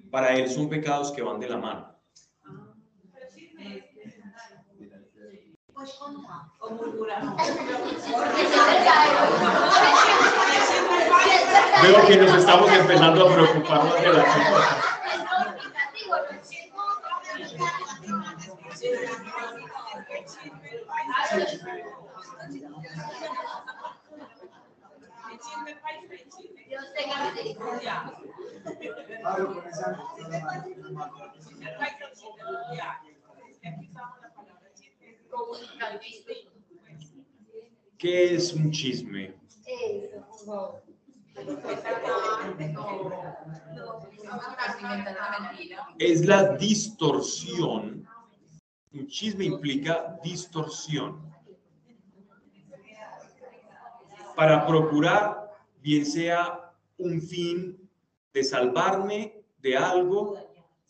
Para él son pecados que van de la mano. Veo que nos estamos empezando a preocupar de la ¿Qué es un chisme? Es la distorsión. Un chisme implica distorsión. Para procurar, bien sea un fin de salvarme de algo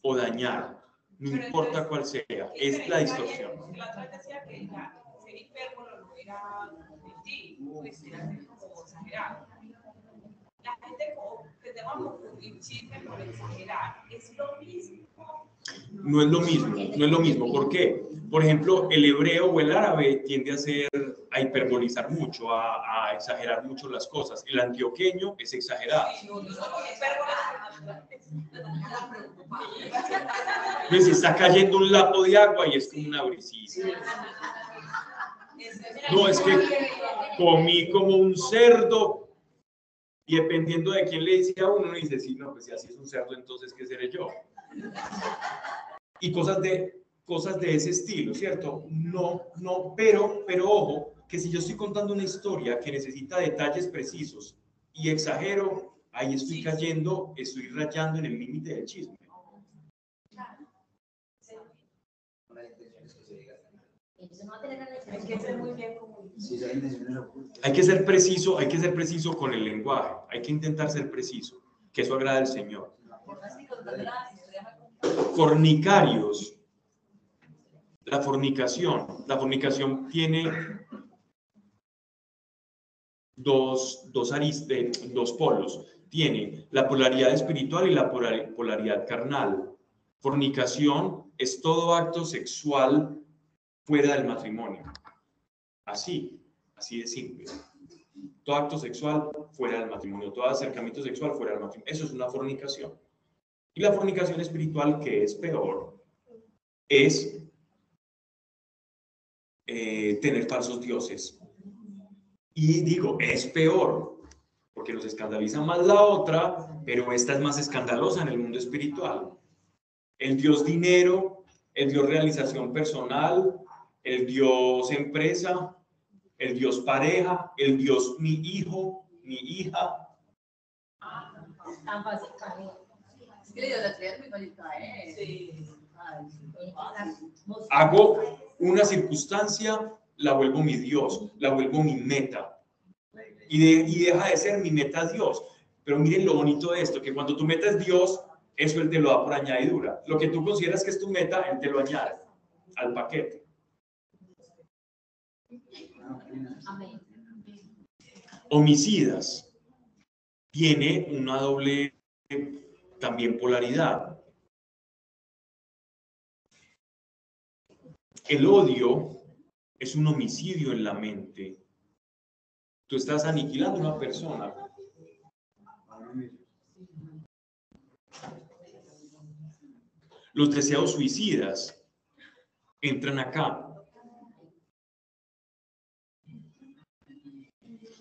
o dañar, no importa cuál sea, es la distorsión. La otra decía que ya ser hipérbolo no era mentir, pues era ser como exagerado. La gente como tendemos a confundir chisme con exagerar. Es lo mismo. No es lo mismo, no es lo mismo. ¿Por qué? Por ejemplo, el hebreo o el árabe tiende a ser, a hiperbolizar mucho, a, a exagerar mucho las cosas. El antioqueño es exagerado. Pues está cayendo un lapo de agua y es como una brisita. No, es que comí como un cerdo y dependiendo de quién le dice a uno, uno dice, sí, no, pues si así es un cerdo, entonces, ¿qué seré yo? Y cosas de, cosas de ese estilo, ¿cierto? No, no, pero, pero ojo, que si yo estoy contando una historia que necesita detalles precisos y exagero, ahí estoy cayendo, estoy rayando en el límite del chisme. Hay que ser muy bien. Hay que preciso, hay que ser preciso con el lenguaje, hay que intentar ser preciso, que eso agrada al Señor. Fornicarios La fornicación. La fornicación tiene dos, dos, dos polos. Tiene la polaridad espiritual y la polar- polaridad carnal. Fornicación es todo acto sexual fuera del matrimonio. Así, así de simple. Todo acto sexual fuera del matrimonio, todo acercamiento sexual fuera del matrimonio. Eso es una fornicación. Y la fornicación espiritual, que es peor, es eh, tener falsos dioses. Y digo, es peor, porque nos escandaliza más la otra, pero esta es más escandalosa en el mundo espiritual. El dios dinero, el dios realización personal, el dios empresa, el dios pareja, el dios mi hijo, mi hija. Fácil caer. Es que la idolatría es muy fácil caer. Sí. Ay, sí. Hago una circunstancia, la vuelvo mi Dios, la vuelvo mi meta. Y, de- y deja de ser mi meta Dios. Pero miren lo bonito de esto, que cuando tu meta es Dios, eso Él te lo da por añadidura. Lo que tú consideras que es tu meta, Él te lo añade al paquete. Homicidas. Tiene una doble eh, también polaridad. El odio es un homicidio en la mente. Tú estás aniquilando a una persona. Los deseos suicidas entran acá.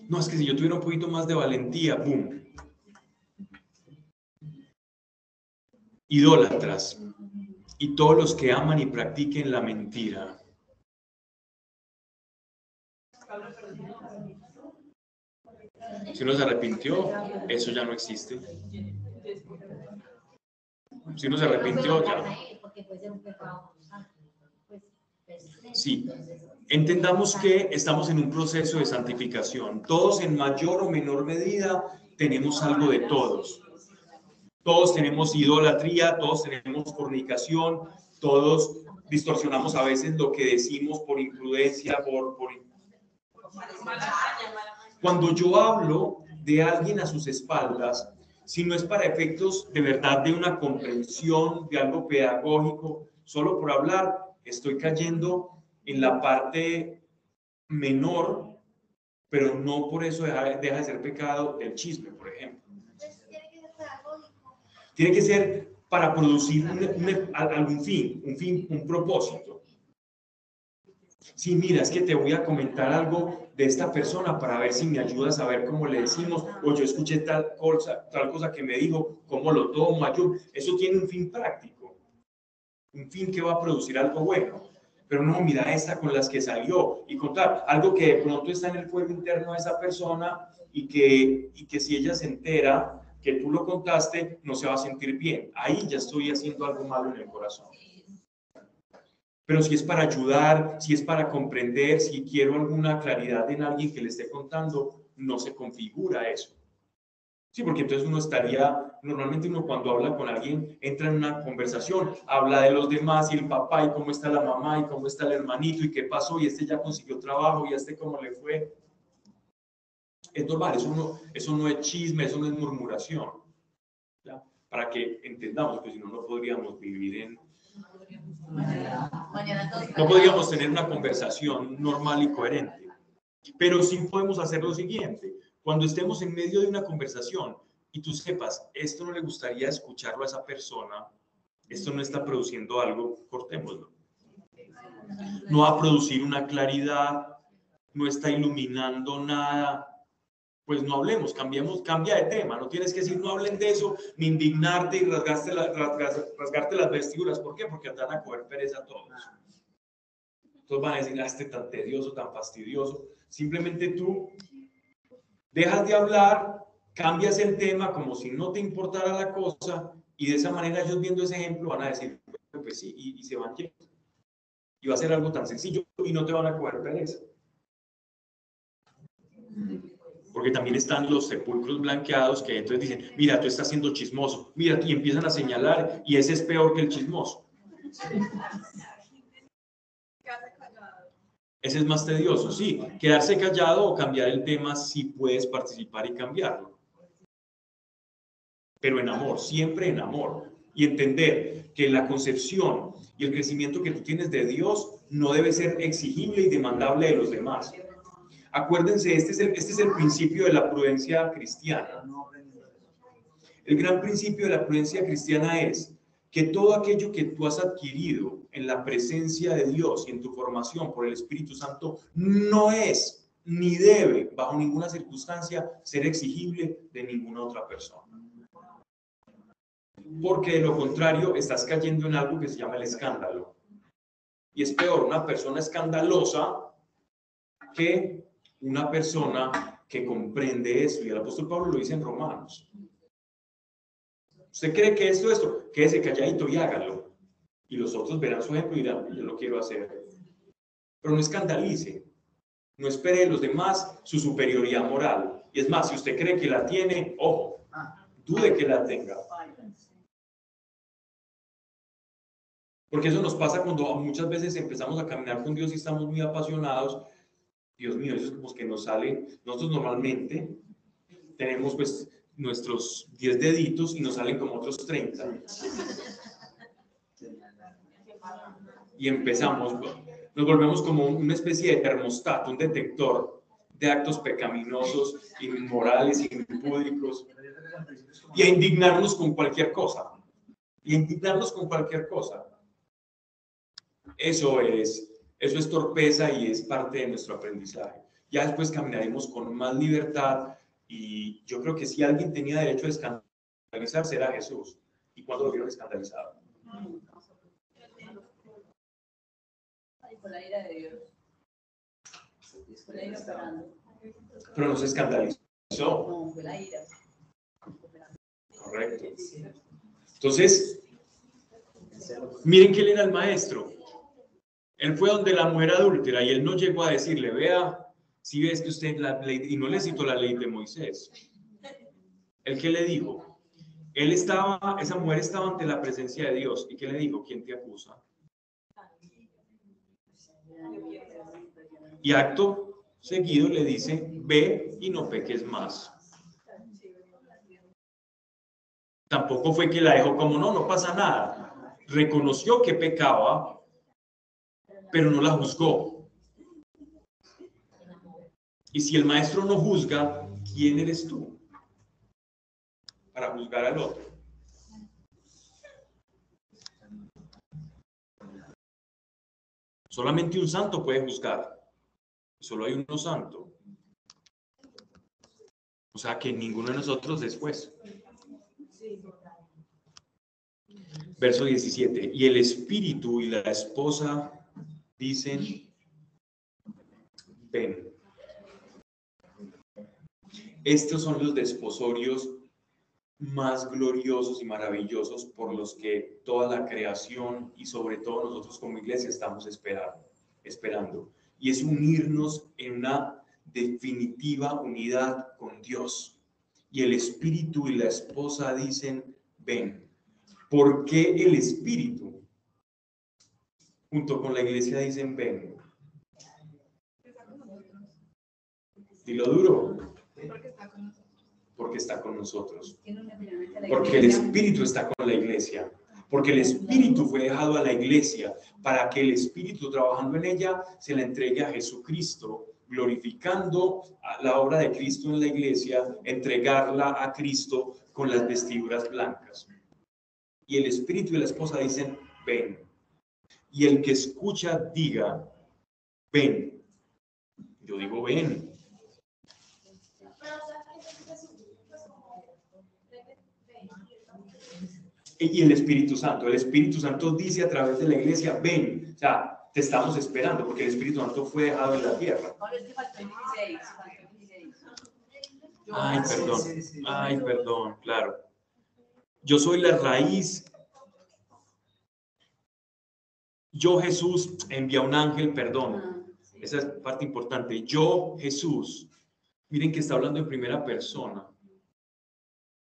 No, es que si yo tuviera un poquito más de valentía, ¡boom! Idólatras y todos los que aman y practiquen la mentira. Si uno se arrepintió, eso ya no existe. Si uno se arrepintió, ya. Sí. Entendamos que estamos en un proceso de santificación. Todos en mayor o menor medida tenemos algo de todos. Todos tenemos idolatría, todos tenemos fornicación, todos distorsionamos a veces lo que decimos por imprudencia, por, por... Cuando yo hablo de alguien a sus espaldas, si no es para efectos de verdad de una comprensión, de algo pedagógico, solo por hablar, estoy cayendo en la parte menor, pero no por eso deja, deja de ser pecado el chisme, por ejemplo. Entonces, tiene que ser pedagógico. Tiene que ser para producir un- un- algún fin, un fin, un propósito. Sí, mira, es que te voy a comentar algo de esta persona para ver si me ayudas a ver cómo le decimos, o yo escuché tal cosa, tal cosa que me dijo, cómo lo tomo, ayudo. Eso tiene un fin práctico, un fin que va a producir algo bueno. Pero no, mira esta con las que salió y contar algo que de pronto está en el fuego interno de esa persona y que, y que si ella se entera que tú lo contaste, no se va a sentir bien. Ahí ya estoy haciendo algo malo en el corazón. Pero si es para ayudar, si es para comprender, si quiero alguna claridad en alguien que le esté contando, no se configura eso. Sí, porque entonces uno estaría, normalmente uno cuando habla con alguien, entra en una conversación, habla de los demás y el papá y cómo está la mamá y cómo está el hermanito y qué pasó y este ya consiguió trabajo y este cómo le fue. Es normal, eso no, eso no es chisme, eso no es murmuración. ¿ya? Para que entendamos, que si no, no podríamos vivir en, no podríamos tener una conversación normal y coherente. Pero sí podemos hacer lo siguiente. Cuando estemos en medio de una conversación y tú sepas, esto no le gustaría escucharlo a esa persona, esto no está produciendo algo, cortémoslo. No va a producir una claridad, no está iluminando nada, pues no hablemos, cambiemos, cambia de tema. No tienes que decir, no hablen de eso, ni indignarte y rasgarte, la- rasgas- rasgarte las vestiduras. ¿Por qué? Porque te van a coger pereza a todos. Todos van a decir, ah, este tan tedioso, tan fastidioso. Simplemente tú dejas de hablar, cambias el tema como si no te importara la cosa y de esa manera ellos viendo ese ejemplo van a decir, pues sí, y, y se van yendo. Y va a ser algo tan sencillo y no te van a coger pereza. Porque también están los sepulcros blanqueados que entonces dicen, mira, tú estás siendo chismoso, mira, y empiezan a señalar y ese es peor que el chismoso. Ese es más tedioso, sí. Quedarse callado o cambiar el tema si puedes participar y cambiarlo. Pero en amor, siempre en amor. Y entender que la concepción y el crecimiento que tú tienes de Dios no debe ser exigible y demandable de los demás. Acuérdense, este es el, este es el principio de la prudencia cristiana. El gran principio de la prudencia cristiana es que todo aquello que tú has adquirido en la presencia de Dios y en tu formación por el Espíritu Santo no es ni debe, bajo ninguna circunstancia, ser exigible de ninguna otra persona. Porque de lo contrario, estás cayendo en algo que se llama el escándalo. Y es peor una persona escandalosa que una persona que comprende eso. Y el apóstol Pablo lo dice en Romanos. ¿Usted cree que esto, esto? Quédese calladito y hágalo. Y los otros verán su ejemplo y dirán, yo lo quiero hacer. Pero no escandalice. No espere de los demás su superioridad moral. Y es más, si usted cree que la tiene, ojo, dude que la tenga. Porque eso nos pasa cuando muchas veces empezamos a caminar con Dios y estamos muy apasionados. Dios mío, eso es como que nos sale. Nosotros normalmente tenemos pues nuestros 10 deditos y nos salen como otros 30. Y empezamos, nos volvemos como una especie de termostato, un detector de actos pecaminosos, inmorales, impúdicos, y a indignarnos con cualquier cosa. Y a indignarnos con cualquier cosa. Eso es, eso es torpeza y es parte de nuestro aprendizaje. Ya después caminaremos con más libertad, y yo creo que si alguien tenía derecho a escandalizarse era Jesús. ¿Y cuándo lo vieron escandalizado? Pero no se escandalizó. Correcto. Entonces, miren que él era el maestro. Él fue donde la mujer adúltera y él no llegó a decirle, vea, si ves que usted la ley, y no le cito la ley de Moisés, el que le dijo, él estaba, esa mujer estaba ante la presencia de Dios, ¿y qué le dijo? ¿Quién te acusa? Y acto seguido le dice, ve y no peques más. Tampoco fue que la dejó como, no, no pasa nada. Reconoció que pecaba, pero no la juzgó. Y si el maestro no juzga, ¿quién eres tú para juzgar al otro? Solamente un santo puede juzgar. Solo hay uno santo. O sea que ninguno de nosotros después. Verso 17. Y el espíritu y la esposa dicen, ven. Estos son los desposorios más gloriosos y maravillosos por los que toda la creación y sobre todo nosotros como iglesia estamos esperando, esperando. Y es unirnos en una definitiva unidad con Dios. Y el espíritu y la esposa dicen, ven. ¿Por qué el espíritu junto con la iglesia dicen, ven? Dilo duro. Porque está con nosotros. Porque el Espíritu está con la iglesia. Porque el Espíritu fue dejado a la iglesia para que el Espíritu trabajando en ella se la entregue a Jesucristo, glorificando la obra de Cristo en la iglesia, entregarla a Cristo con las vestiduras blancas. Y el Espíritu y la esposa dicen, ven. Y el que escucha diga, ven. Yo digo, ven. y el Espíritu Santo. El Espíritu Santo dice a través de la iglesia, ven, o sea, te estamos esperando porque el Espíritu Santo fue dejado en la tierra. Ay, perdón, ay, perdón, claro. Yo soy la raíz. Yo Jesús envía un ángel, perdón. Esa es parte importante. Yo Jesús. Miren que está hablando en primera persona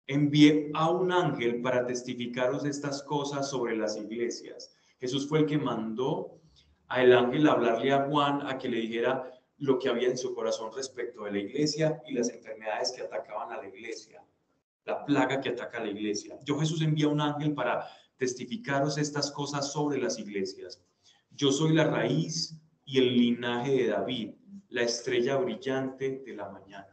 envié a un ángel para testificaros estas cosas sobre las iglesias. Jesús fue el que mandó al ángel hablarle a Juan a que le dijera lo que había en su corazón respecto de la iglesia y las enfermedades que atacaban a la iglesia, la plaga que ataca a la iglesia. Yo Jesús envía un ángel para testificaros estas cosas sobre las iglesias. Yo soy la raíz y el linaje de David, la estrella brillante de la mañana.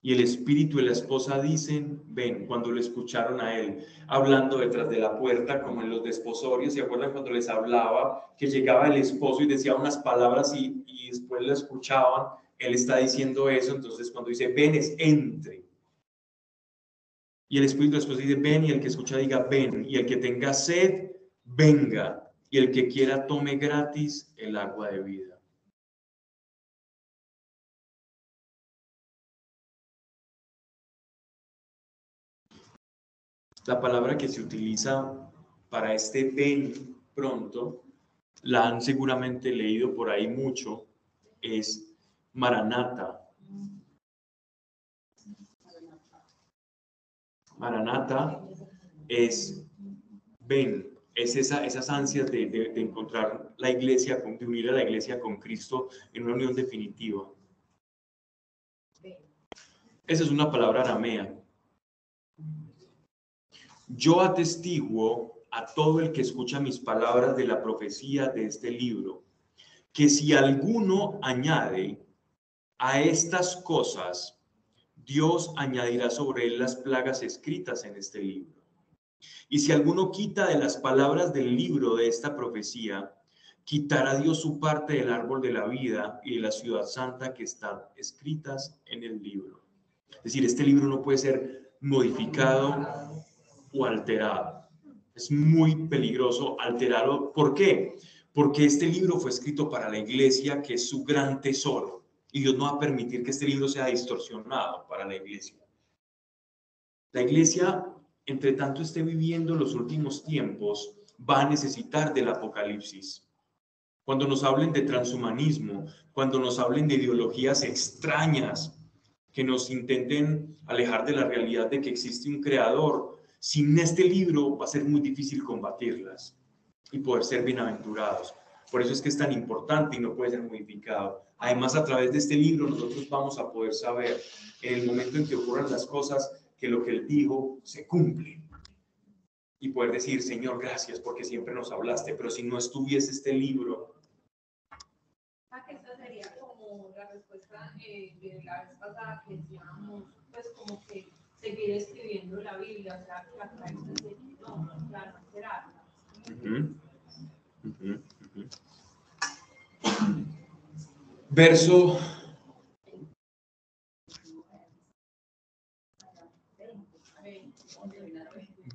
Y el espíritu y la esposa dicen, ven, cuando lo escucharon a él, hablando detrás de la puerta, como en los desposorios, ¿se acuerdan cuando les hablaba que llegaba el esposo y decía unas palabras y, y después lo escuchaban? Él está diciendo eso, entonces cuando dice, ven, es entre. Y el espíritu esposa dice, ven, y el que escucha diga, ven, y el que tenga sed, venga, y el que quiera tome gratis el agua de vida. La palabra que se utiliza para este ven pronto, la han seguramente leído por ahí mucho, es Maranata. Maranata es ven, es esa, esas ansias de, de, de encontrar la iglesia, de unir a la iglesia con Cristo en una unión definitiva. Esa es una palabra aramea yo atestiguo a todo el que escucha mis palabras de la profecía de este libro, que si alguno añade a estas cosas, Dios añadirá sobre él las plagas escritas en este libro. Y si alguno quita de las palabras del libro de esta profecía, quitará Dios su parte del árbol de la vida y de la ciudad santa que están escritas en el libro. Es decir, este libro no puede ser modificado o alterado. Es muy peligroso alterarlo. ¿Por qué? Porque este libro fue escrito para la iglesia, que es su gran tesoro. Y Dios no va a permitir que este libro sea distorsionado para la iglesia. La iglesia, entre tanto esté viviendo los últimos tiempos, va a necesitar del apocalipsis. Cuando nos hablen de transhumanismo, cuando nos hablen de ideologías extrañas que nos intenten alejar de la realidad de que existe un creador, sin este libro va a ser muy difícil combatirlas y poder ser bienaventurados. Por eso es que es tan importante y no puede ser modificado. Además, a través de este libro nosotros vamos a poder saber en el momento en que ocurran las cosas que lo que él dijo se cumple. Y poder decir, Señor, gracias porque siempre nos hablaste, pero si no estuviese este libro. Ah, que esta sería como la respuesta eh, de la vez pasada que decíamos, pues como que seguir escribiendo la Biblia, o sea, que la cabeza de no, claro, será. Verso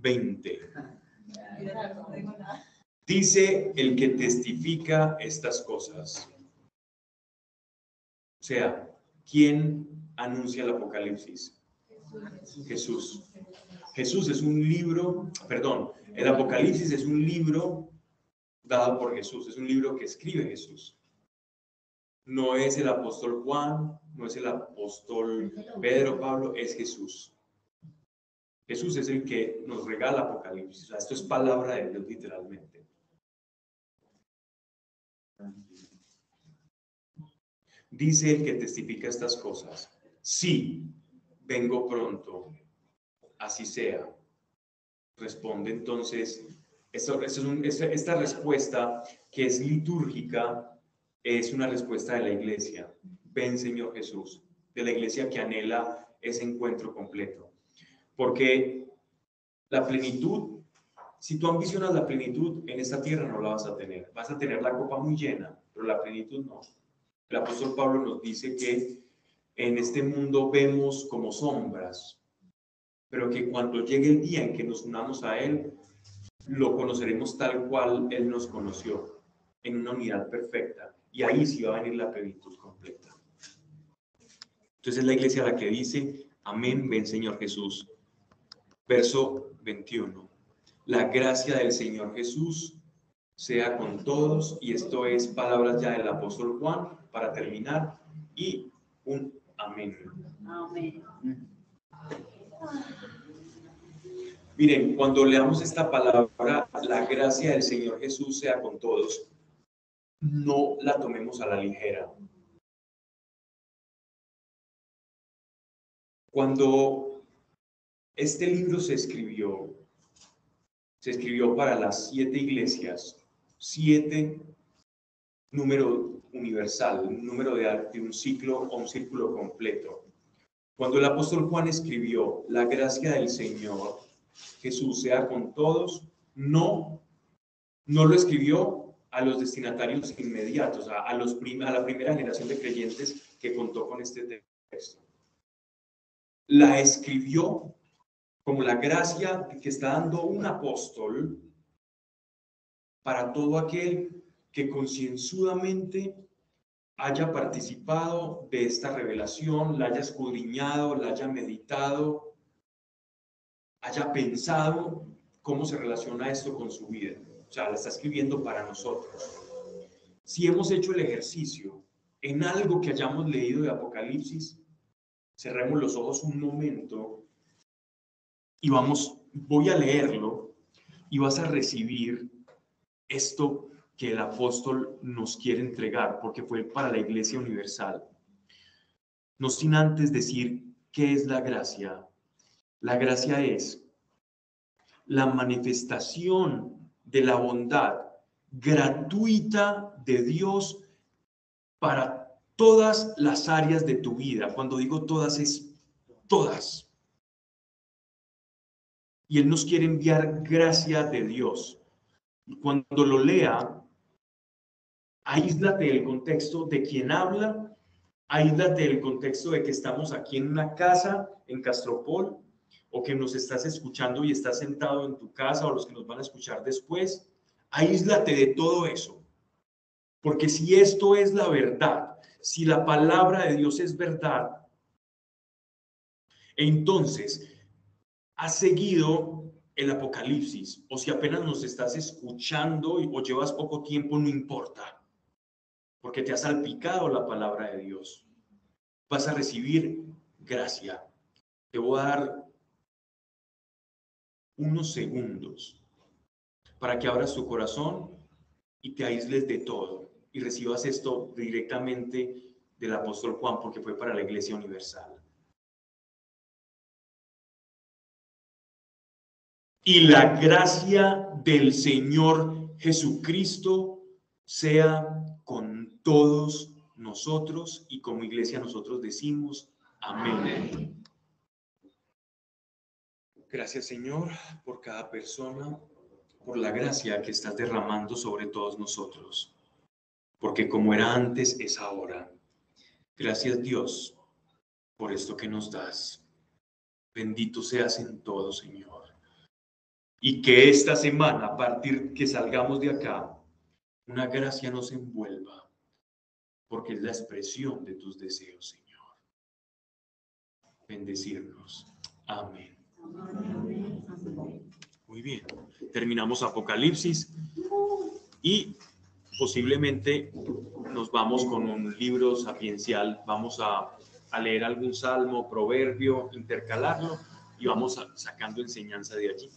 20. Dice el que testifica estas cosas. O sea, ¿quién anuncia el Apocalipsis? Jesús. Jesús es un libro, perdón, el Apocalipsis es un libro dado por Jesús, es un libro que escribe Jesús. No es el apóstol Juan, no es el apóstol Pedro, Pablo, es Jesús. Jesús es el que nos regala Apocalipsis. esto es palabra de Dios literalmente. Dice el que testifica estas cosas. Sí, vengo pronto, así sea. Responde entonces, esta respuesta que es litúrgica es una respuesta de la iglesia. Ven Señor Jesús, de la iglesia que anhela ese encuentro completo. Porque la plenitud, si tú ambicionas la plenitud en esta tierra no la vas a tener. Vas a tener la copa muy llena, pero la plenitud no. El apóstol Pablo nos dice que en este mundo vemos como sombras, pero que cuando llegue el día en que nos unamos a Él, lo conoceremos tal cual Él nos conoció, en una unidad perfecta. Y ahí sí va a venir la plenitud completa. Entonces es la iglesia la que dice, amén, ven Señor Jesús. Verso 21. La gracia del Señor Jesús sea con todos, y esto es palabras ya del apóstol Juan para terminar, y un Amén. Miren, cuando leamos esta palabra, la gracia del Señor Jesús sea con todos, no la tomemos a la ligera. Cuando este libro se escribió, se escribió para las siete iglesias, siete número universal, número de, de un ciclo o un círculo completo. Cuando el apóstol Juan escribió, la gracia del Señor Jesús sea con todos, no, no lo escribió a los destinatarios inmediatos, a, la primera generación de creyentes que contó con este texto. La escribió como la gracia que está dando un apóstol para todo aquel que concienzudamente haya participado de esta revelación, la haya escudriñado, la haya meditado, haya pensado cómo se relaciona esto con su vida. O sea, la está escribiendo para nosotros. Si hemos hecho el ejercicio en algo que hayamos leído de Apocalipsis, cerremos los ojos un momento y vamos, voy a leerlo y vas a recibir esto que el apóstol nos quiere entregar, porque fue para la iglesia universal. No sin antes decir qué es la gracia. La gracia es la manifestación de la bondad gratuita de Dios para todas las áreas de tu vida. Cuando digo todas es todas. Y Él nos quiere enviar gracia de Dios. Cuando lo lea, aíslate del contexto de quien habla, aíslate del contexto de que estamos aquí en una casa en Castropol o que nos estás escuchando y estás sentado en tu casa o los que nos van a escuchar después, aíslate de todo eso. Porque si esto es la verdad, si la palabra de Dios es verdad, entonces has seguido el Apocalipsis o si apenas nos estás escuchando o llevas poco tiempo, no importa, porque te ha salpicado la palabra de Dios. Vas a recibir gracia. Te voy a dar unos segundos para que abras tu corazón y te aísles de todo y recibas esto directamente del apóstol Juan porque fue para la iglesia universal. Y la gracia del Señor Jesucristo sea con todos nosotros y como iglesia nosotros decimos amén. Gracias Señor por cada persona, por la gracia que estás derramando sobre todos nosotros, porque como era antes es ahora. Gracias Dios por esto que nos das. Bendito seas en todo, Señor. Y que esta semana, a partir que salgamos de acá, una gracia nos envuelva, porque es la expresión de tus deseos, Señor. Bendecirnos. Amén. Muy bien, terminamos Apocalipsis y posiblemente nos vamos con un libro sapiencial, vamos a, leer algún salmo, proverbio, intercalarlo y vamos sacando enseñanza de allí.